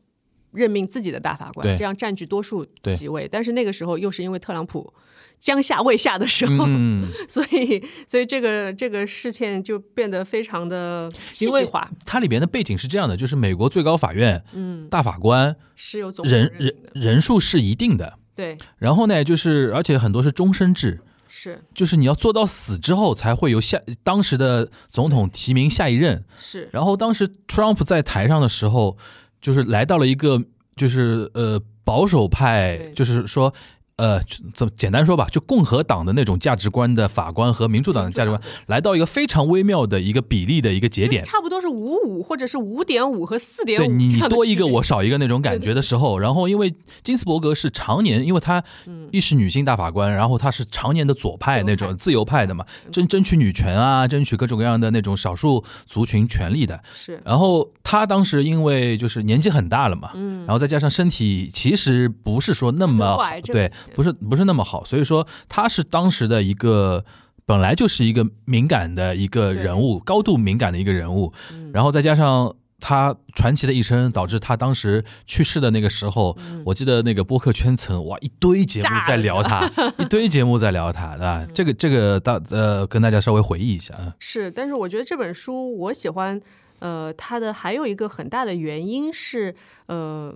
任命自己的大法官，这样占据多数席位。但是那个时候又是因为特朗普将下未下的时候，嗯，所以所以这个这个事件就变得非常的戏剧化，它里边的背景是这样的，就是美国最高法院，嗯，大法官是有总统人人。人数是一定的，对，然后呢，就是而且很多是终身制，是。就是你要做到死之后才会由下当时的总统提名下一任。是，然后当时 Trump 在台上的时候，就是来到了一个就是呃保守派，就是说。呃，怎么简单说吧，就共和党的那种价值观的法官和民主党的价值观，来到一个非常微妙的一个比例的一个节点，差不多是五五或者是五点五和四点五，对你你多一个我少一个那种感觉的时候，然后因为金斯伯格是常年，因为他一是女性大法官，然后他是常年的左派那种自由派的嘛，争争取女权啊，争取各种各样的那种少数族群权利的，是。然后他当时因为就是年纪很大了嘛，嗯，然后再加上身体其实不是说那么对。不是不是那么好，所以说他是当时的一个本来就是一个敏感的一个人物，高度敏感的一个人物，然后再加上他传奇的一生，导致他当时去世的那个时候，我记得那个播客圈层哇一堆节目在聊他，一堆节目在聊他，对吧？这个这个大呃跟大家稍微回忆一下啊。是，但是我觉得这本书我喜欢，呃，它的还有一个很大的原因是呃。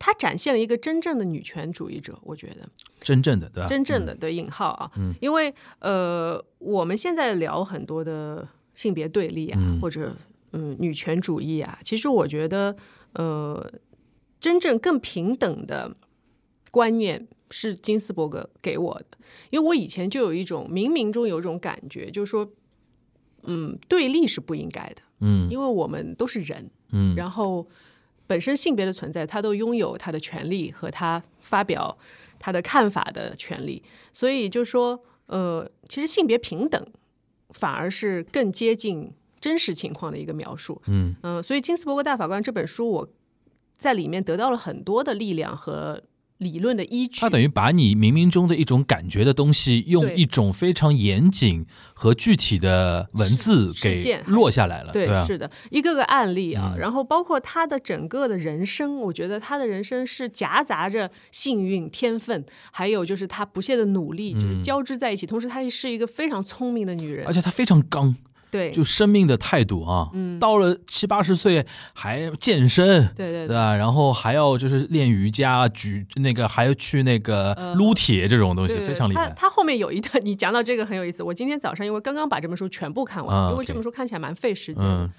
他展现了一个真正的女权主义者，我觉得。真正的对吧？真正的对引号啊，嗯，因为呃，我们现在聊很多的性别对立啊，或者嗯女权主义啊，其实我觉得呃，真正更平等的观念是金斯伯格给我的，因为我以前就有一种冥冥中有一种感觉，就是说，嗯，对立是不应该的，嗯，因为我们都是人，嗯，然后。本身性别的存在，他都拥有他的权利和他发表他的看法的权利，所以就说，呃，其实性别平等反而是更接近真实情况的一个描述。嗯嗯，所以金斯伯格大法官这本书，我在里面得到了很多的力量和。理论的依据，它等于把你冥冥中的一种感觉的东西，用一种非常严谨和具体的文字给落下来了。对，是的，一个个案例啊，然后包括他的整个的人生，我觉得他的人生是夹杂着幸运、天分，还有就是他不懈的努力，就是交织在一起。同时，她是一个非常聪明的女人，而且她非常刚。对，就生命的态度啊，嗯，到了七八十岁还健身，对对对吧？然后还要就是练瑜伽、举那个，还要去那个撸铁这种东西，非常厉害。他他后面有一段，你讲到这个很有意思。我今天早上因为刚刚把这本书全部看完，因为这本书看起来蛮费时间的，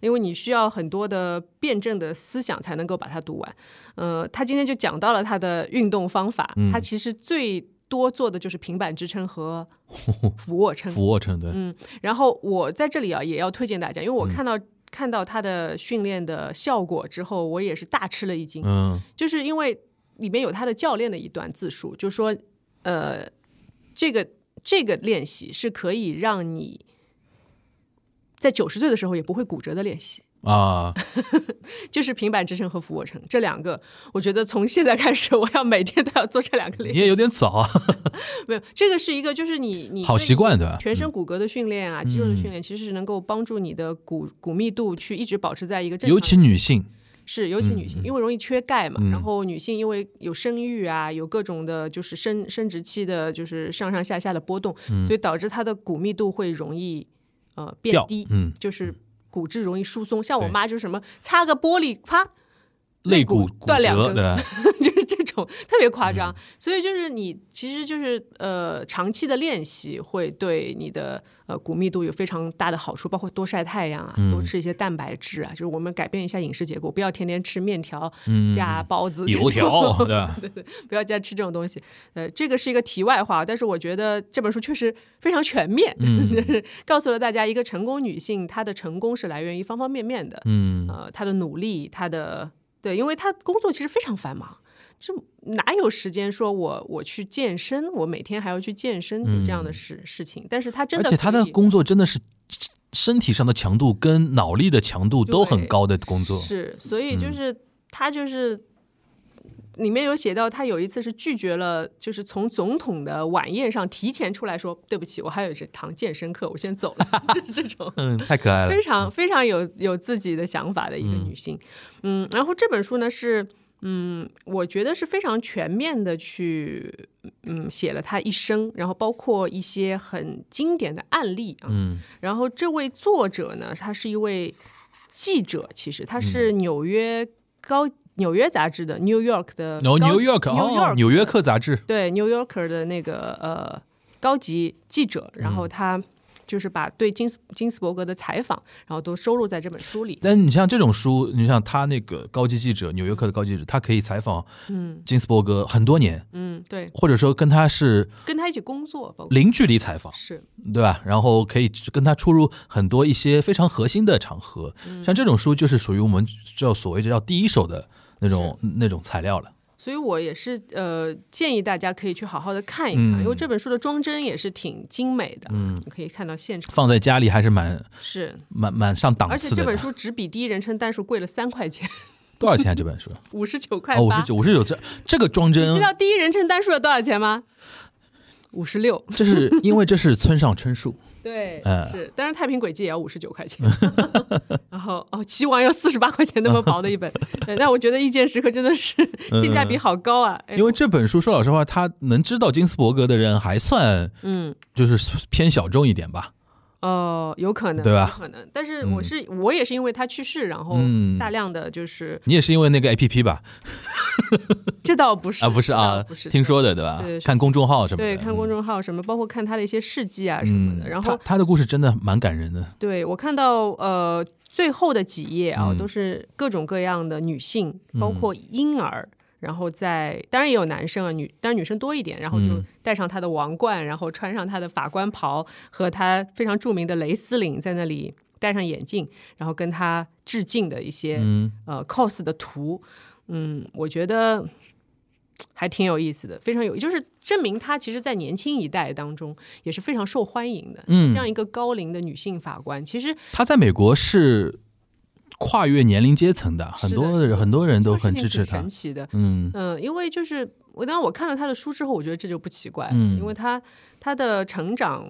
因为你需要很多的辩证的思想才能够把它读完。呃，他今天就讲到了他的运动方法，他其实最。多做的就是平板支撑和 俯卧撑，俯卧撑对，嗯，然后我在这里啊也要推荐大家，因为我看到看到他的训练的效果之后，我也是大吃了一惊，嗯，就是因为里面有他的教练的一段自述，就说呃，这个这个练习是可以让你在九十岁的时候也不会骨折的练习。啊，就是平板支撑和俯卧撑这两个，我觉得从现在开始，我要每天都要做这两个练习。你也有点早啊，没有，这个是一个，就是你你好习惯对吧？全身骨骼的训练啊，肌肉的训练，其实是能够帮助你的骨骨密度去一直保持在一个正常。尤其女性是，尤其女性，因为容易缺钙嘛。然后女性因为有生育啊，有各种的，就是生生殖期的，就是上上下下的波动，所以导致她的骨密度会容易呃变低。嗯，就是。骨质容易疏松，像我妈就是什么擦个玻璃，啪，肋骨断两根，种特别夸张。所以就是你其实就是呃长期的练习会对你的。呃，骨密度有非常大的好处，包括多晒太阳啊，多吃一些蛋白质啊，就是我们改变一下饮食结构，不要天天吃面条加包子、油条，对对，不要再吃这种东西。呃，这个是一个题外话，但是我觉得这本书确实非常全面，就是告诉了大家一个成功女性她的成功是来源于方方面面的，嗯，呃，她的努力，她的对，因为她工作其实非常繁忙。就哪有时间说我我去健身，我每天还要去健身这样的事事情？但是他真的，而且他的工作真的是身体上的强度跟脑力的强度都很高的工作。是，所以就是他就是里面有写到，他有一次是拒绝了，就是从总统的晚宴上提前出来说对不起，我还有一堂健身课，我先走了。这种嗯，太可爱了，非常非常有有自己的想法的一个女性。嗯，然后这本书呢是。嗯，我觉得是非常全面的去，嗯，写了他一生，然后包括一些很经典的案例啊。嗯，然后这位作者呢，他是一位记者，其实他是。纽约高纽约杂志的 New York 的然后高 New York 哦，York 纽约客杂志，对 New Yorker 的那个呃高级记者，然嗯。后他就是把对金斯金斯伯格的采访，然后都收录在这本书里。但你像这种书，你像他那个高级记者，纽约客的高级记者，他可以采访嗯金斯伯格很多年，嗯，对，或者说跟他是跟他一起工作，零距离采访，是对吧？然后可以跟他出入很多一些非常核心的场合，嗯像这种书就是属于我们叫所谓的叫第一手的那种那种材料了。所以我也是呃建议大家可以去好好的看一看，嗯因为这本书的装帧也是挺精美的，嗯你可以看到现场放在家里还是蛮是，蛮蛮上档次的而且。这本书只比第一人称单数贵了三块钱，多少钱？啊这本书？五十九块哦，五八十。九，五十九。这这个装帧你帧知，道第一人称单数要多少钱吗？五十六。这是因为这是村上春树。对，嗯是，当然太平轨迹也要五十九块钱，然后哦，棋王要四十八块钱那么薄的一本，对那我觉得《意见时刻》真的是性价比好高啊，哎因为这本书说老实话，他能知道金斯伯格的人还算嗯。就是偏小众一点吧。哦，有可能，对吧有可能，但是我是、我也是因为他去世，然后嗯大量的就是、你也是因为那个 A P P 吧？这倒不是啊，不是啊，不是听说的对吧对看公众号什么的，对看公嗯众号什么，包括看他的一些事迹啊什么的，嗯，然后他他的故事真的蛮感人的。对我看到呃最后的几页啊，嗯都是各种各样的女性，包括婴儿。然后在，当然也有男生啊，女当然女生多一点，然后就嗯。戴上她的王冠，然后穿上她的法官袍和她非常著名的蕾丝领，在那里戴上眼镜，然后跟她致敬的一些、嗯。呃 cos 的图，嗯，我觉得还挺有意思的，非常有，就是证明她其实，在年轻一代当中也是非常受欢迎的。嗯。这样一个高龄的女性法官，其实她在美国是跨越年龄阶层的，很多很多人都很支持他神。奇的。嗯嗯，因为就是我当我看了他的书之后，我觉得这就不奇怪因为他他的成长，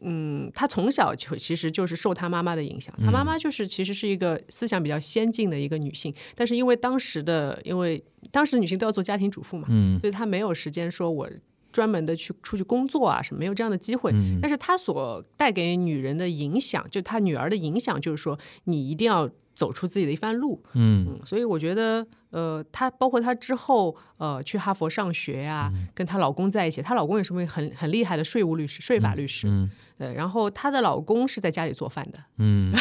嗯，他从小就其实就是受他妈妈的影响，他嗯妈妈就是其实是一个思想比较先进的一个女性，但是因为当时的因为当时女性都要做家庭主妇嘛，嗯所以她没有时间说我。专门的去出去工作啊，什么没有这样的机会。嗯但是她所带给女人的影响，就她女儿的影响，就是说你一定要走出自己的一番路。嗯。嗯，所以我觉得，呃，她包括她之后，呃，去哈佛上学呀、嗯。跟她老公在一起，她老公也是位很很厉害的税务律师、税法律师，嗯对，然后她的老公是在家里做饭的，嗯。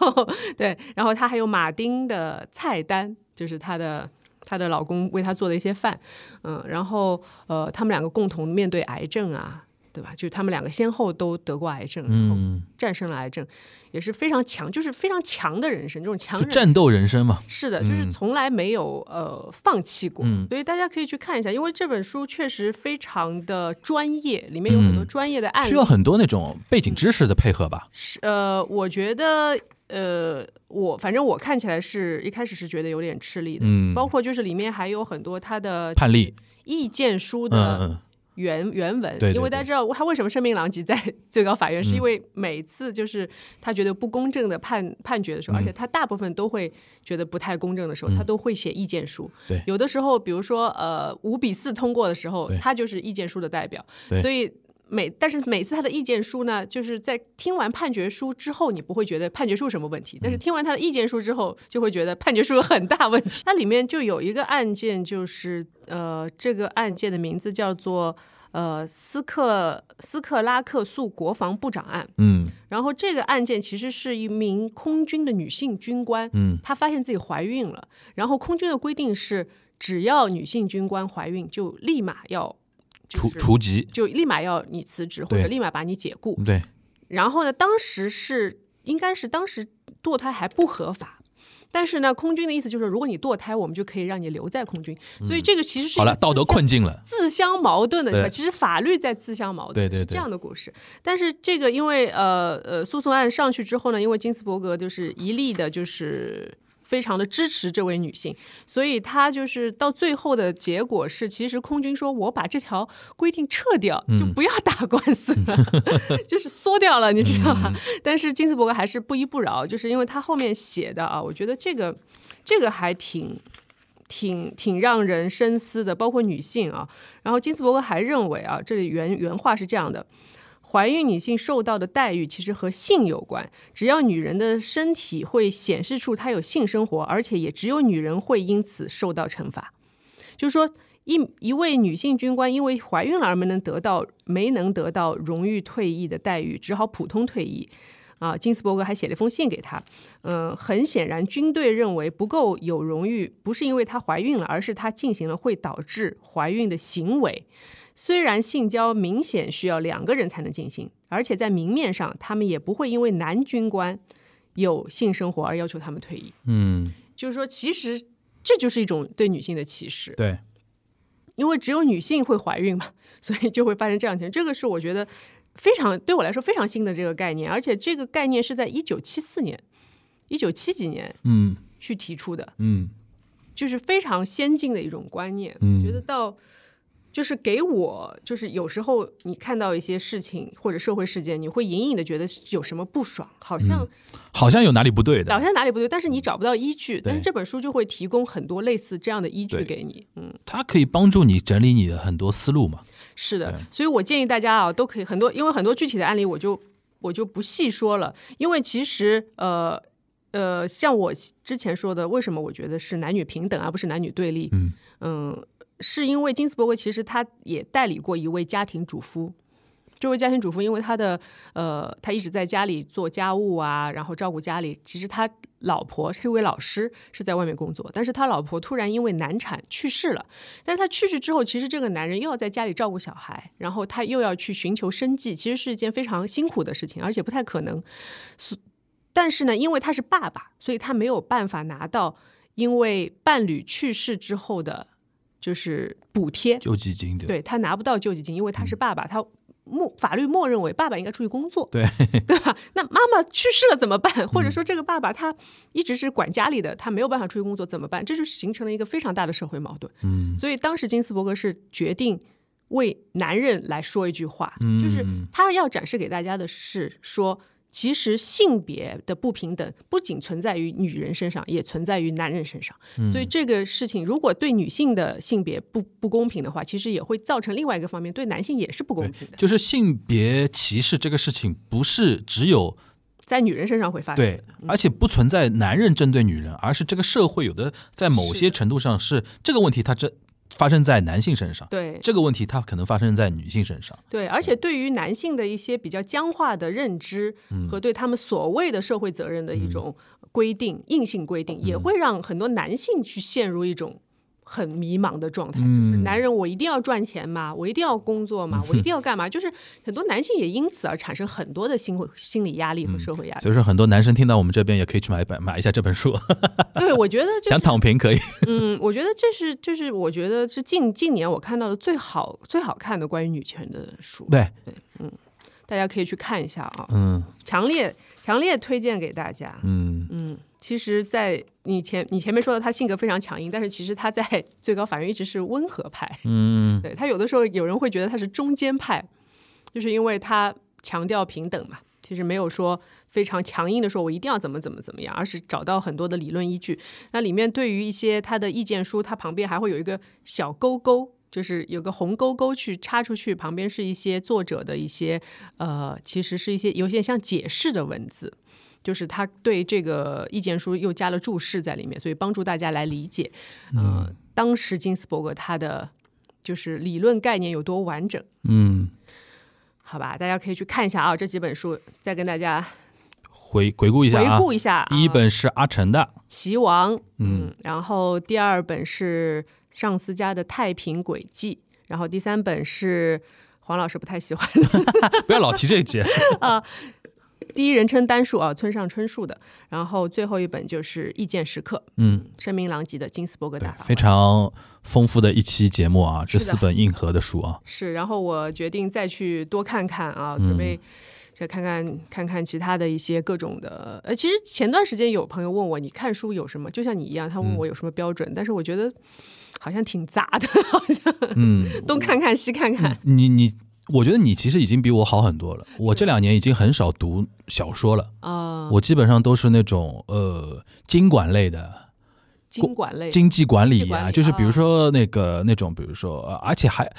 对，然后她还有马丁的菜单，就是她的。她的老公为她做的一些饭，嗯，然后呃，他们两个共同面对癌症啊，对吧？就他们两个先后都得过癌症，然后嗯，战胜了癌症，也是非常强，就是非常强的人生，这种强人战斗人生嘛。是的，就是嗯从来没有呃放弃过，嗯所以大家可以去看一下，因为这本书确实非常的专业，里面有很多嗯专业的案例。需要很多那种背景知识的配合吧。是呃，我觉得呃，我反正我看起来是一开始是觉得有点吃力的，嗯，包括就是里面还有很多他的判例，意见书嗯的嗯原、原文，对对因为大家知道他为什么声名狼藉在 最高法院，是因嗯。为每次就是他觉得不公正的判判决的时候，嗯而且他大部分都会觉得不太公正的时候，嗯。他都会写意见书。对。有的时候比如说呃五比四通过的时候，他就是意见书的代表，对。所以。每但是每次他的意见书呢，就是在听完判决书之后，你不会觉得判决书有什么问题，嗯但是听完他的意见书之后，就会觉得判决书有很大问题。它里面就有一个案件，就是呃，这个案件的名字叫做呃斯克斯克拉克诉国防部长案。嗯然后这个案件其实是一名空军的女性军官，嗯她发现自己怀孕了，然后空军的规定是，只要女性军官怀孕，就立马要。就是除除籍，就立马要你辞职，或者立马把你解雇。对，然后呢，当时是应该是当时堕胎还不合法，但是呢，空军的意思就是，如果你堕胎，我们就可以让你留在空军。所以这个其实是好了，道德困境了。自相矛盾的，是吧？其实法律在自相矛盾，对对对是这样的故事。但是这个因为呃呃，诉讼案上去之后呢，因为金斯伯格就是一例的，就是。非常的支持这位女性，所以她就是到最后的结果是，其实空军说我把这条规定撤掉，就嗯不要打官司了，就是缩掉了，你知道嗯吗？但是金斯伯格还是不依不饶，就是因为他后面写的啊，我觉得这个这个还挺挺挺让人深思的，包括女性啊。然后金斯伯格还认为啊，这里原原话是这样的：怀孕女性受到的待遇其实和性有关。只要女人的身体会显示出她有性生活，而且也只有女人会因此受到惩罚。就是说，一一位女性军官因为怀孕了而没能得到没能得到荣誉退役的待遇，只好普通退役。啊，金斯伯格还写了一封信给他。嗯，很显然，军队认为不够有荣誉，不是因为她怀孕了，而是她进行了会导致怀孕的行为。虽然性交明显需要两个人才能进行，而且在明面上，他们也不会因为男军官有性生活而要求他们退役。嗯，就是说，其实这就是一种对女性的歧视。对，因为只有女性会怀孕嘛，所以就会发生这样情况。这个是我觉得非常对我来说非常新的这个概念，而且这个概念是在一九七四年、一九七几年嗯去提出的，嗯就是非常先进的一种观念。嗯觉得到就是给我，就是有时候你看到一些事情或者社会事件，你会隐隐的觉得有什么不爽，好像、好像有哪里不对的好，像哪里不对，但是你找不到依据。但是这本书就会提供很多类似这样的依据给你。嗯，它可以帮助你整理你的很多思路嘛。是的，所以我建议大家啊，都可以很多，因为很多具体的案例我就我就不细说了，因为其实呃呃，像我之前说的，为什么我觉得是男女平等而不是男女对立？嗯嗯，是因为金斯伯格其实他也代理过一位家庭主妇。这位家庭主妇，因为他的呃，他一直在家里做家务啊，然后照顾家里。其实他老婆是一位老师，是在外面工作，但是他老婆突然因为难产去世了。但是他去世之后，其实这个男人又要在家里照顾小孩，然后他又要去寻求生计，其实是一件非常辛苦的事情，而且不太可能。但是呢，因为他是爸爸，所以他没有办法拿到因为伴侣去世之后的，就是补贴。救济金对对他拿不到救济金，因为他是爸爸，他默法律默认为爸爸应该出去工作，对对吧？那妈妈去世了怎么办？或者说这个爸爸他一直是管家里的，他没有办法出去工作怎么办？这就形成了一个非常大的社会矛盾。嗯所以当时金斯伯格是决定为男人来说一句话，嗯就是他要展示给大家的是说。其实性别的不平等不仅存在于女人身上，也存在于男人身上。嗯所以这个事情如果对女性的性别不不公平的话，其实也会造成另外一个方面，对男性也是不公平的，就是性别歧视这个事情，不是只有在女人身上会发生。对，而且不存在男人针对女人，而是这个社会有的在某些程度上是这个问题，它这发生在男性身上，对。这个问题它可能发生在女性身上。对，而且对于男性的一些比较僵化的认知嗯。和对他们所谓的社会责任的一种规定、硬性规定，嗯。也会让很多男性去陷入一种很迷茫的状态。嗯就是男人，我一定要赚钱嘛，我一定要工作嘛，我一定要干嘛？就是很多男性也因此而产生很多的心心理压力和社会压力。所以说，很多男生听到我们这边也可以去买一本买一下这本书，对，我觉得就想躺平可以。嗯，我觉得这是就是我觉得是近近年我看到的最好最好看的关于女权的书，对，嗯大家可以去看一下啊。嗯强烈强烈推荐给大家。嗯嗯，其实，在你前你前面说的，他性格非常强硬，但是其实他在最高法院一直是温和派。嗯 对他有的时候有人会觉得他是中间派，就是因为他强调平等嘛，其实没有说非常强硬的说我一定要怎么怎么怎么样，而是找到很多的理论依据。那里面对于一些他的意见书，它旁边还会有一个小勾勾。就是有个红勾勾去插出去，旁边是一些作者的一些呃，其实是一些有些像解释的文字，就是他对这个意见书又加了注释在里面，所以帮助大家来理解，呃，当时金斯伯格他的就是理论概念有多完整，嗯，好吧？大家可以去看一下啊，这几本书，再跟大家回回顾一下啊回。顾一下啊。第一本是阿成的，棋王，嗯嗯，然后第二本是上司家的《太平轨迹》，然后第三本是黄老师不太喜欢的 不要老提这一节啊。第一人称单数啊，村上春树的，然后最后一本就是《意见时刻》，嗯，声名狼藉的金斯伯格大法，非常丰富的一期节目啊，这四本硬核的书啊。是，然后我决定再去多看看啊，嗯准备再看看看看其他的一些各种的。呃，其实前段时间有朋友问我，你看书有什么？就像你一样，他嗯问我有什么标准，但是我觉得好像挺杂的，好像嗯，东看看西看看。你你，我觉得你其实已经比我好很多了。我这两年已经很少读小说了，啊、我基本上都是那种呃经管类的。经管类，经济管理啊，就是比如啊说那个那种，比如说，呃而且还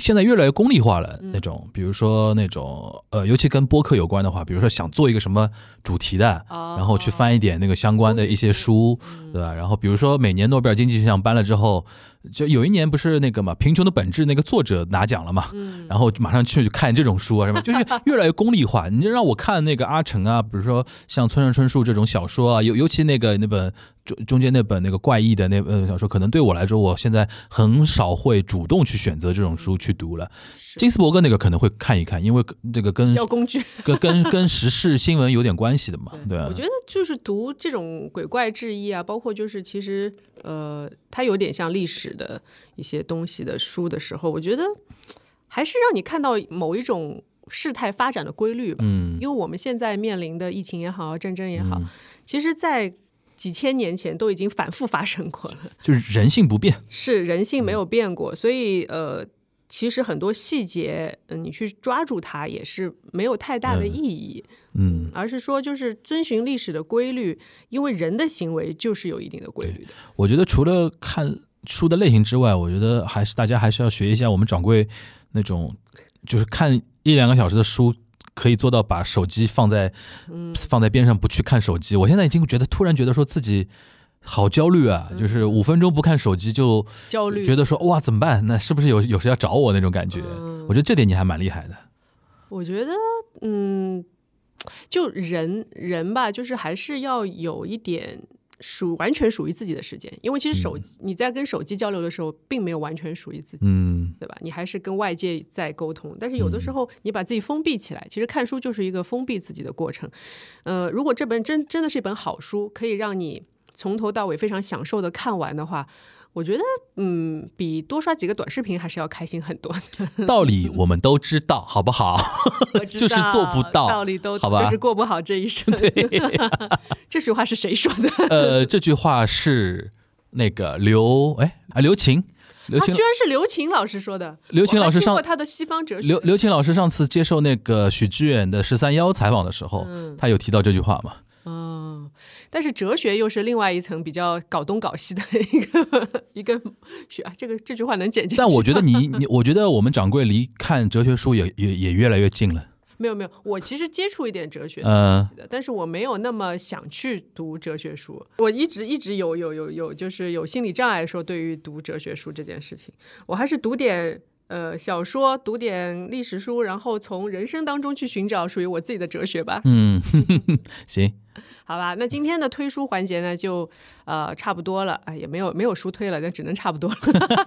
现在越来越功利化了那种，比如说那种呃，尤其跟播客有关的话，比如说想做一个什么主题的，然后去翻一点那个相关的一些书，对吧？然后比如说每年诺贝尔经济学奖颁了之后，就有一年不是那个嘛，《贫穷的本质》那个作者拿奖了嘛，然后马上去看这种书啊什么，就是越来越功利化。你就让我看那个阿成啊，比如说像村上春树这种小说啊，尤尤其那个那本。中中间那本那个怪异的那本小说，可能对我来说，我现在很少会主动去选择这种书去读了。金斯伯格那个可能会看一看，因为这个跟交工具，跟跟跟时事新闻有点关系的嘛。对，我觉得就是读这种鬼怪志异啊，包括就是其实呃，它有点像历史的一些东西的书的时候，我觉得还是让你看到某一种事态发展的规律吧。嗯，因为我们现在面临的疫情也好，战争也好，其实，在几千年前都已经反复发生过了，就是人性不变，是人性没有变过，所以呃，其实很多细节，嗯，你去抓住它也是没有太大的意义，嗯，而是说就是遵循历史的规律，因为人的行为就是有一定的规律的。我觉得除了看书的类型之外，我觉得还是大家还是要学一下我们掌柜那种，就是看一两个小时的书。可以做到把手机放在，放在边上不去看手机。我现在已经觉得突然觉得说自己好焦虑啊，就是五分钟不看手机就焦虑，觉得说哇怎么办？那是不是有有谁要找我那种感觉？我觉得这点你还蛮厉害的。我觉得嗯，就人人吧，就是还是要有一点。属完全属于自己的时间，因为其实手机你在跟手机交流的时候，并没有完全属于自己，嗯，对吧？你还是跟外界在沟通，但是有的时候你把自己封闭起来，其实看书就是一个封闭自己的过程。呃，如果这本真真的是一本好书，可以让你从头到尾非常享受的看完的话。我觉得，嗯，比多刷几个短视频还是要开心很多。道理我们都知道，好不好？就是做不到，道理都好吧，就是过不好这一生。对，这句话是谁说的？呃，这句话是那个刘哎啊刘琴，刘琴居然是刘琴老师说的。刘琴老师上他的西方哲学。刘刘琴老师上次接受那个许知远的十三幺采访的时候，他有提到这句话吗？嗯，但是哲学又是另外一层比较搞东搞西的一个一个学啊，这个这句话能简介。但我觉得你 你，我觉得我们掌柜离看哲学书也也也越来越近了。没有没有，我其实接触一点哲学东西的，但是我没有那么想去读哲学书。我一直一直有有有有，就是有心理障碍，说对于读哲学书这件事情，我还是读点。呃，小说读点历史书，然后从人生当中去寻找属于我自己的哲学吧。嗯，行，好吧。那今天的推书环节呢，就呃差不多了。哎，也没有没有书推了，那只能差不多了。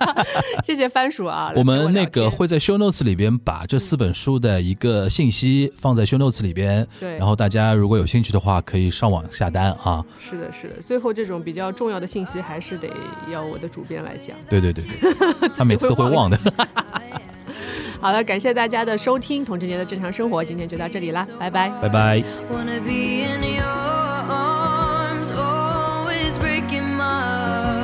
谢谢番薯啊。我们那个会在 show notes 里边把这四本书的一个信息放在 show notes 里边。对。然后大家如果有兴趣的话，可以上网下单啊。是的，是的。最后这种比较重要的信息，还是得要我的主编来讲。对对对对，他每次都会忘的。好了，感谢大家的收听，同志节的正常生活，今天就到这里啦，拜拜，拜拜。in the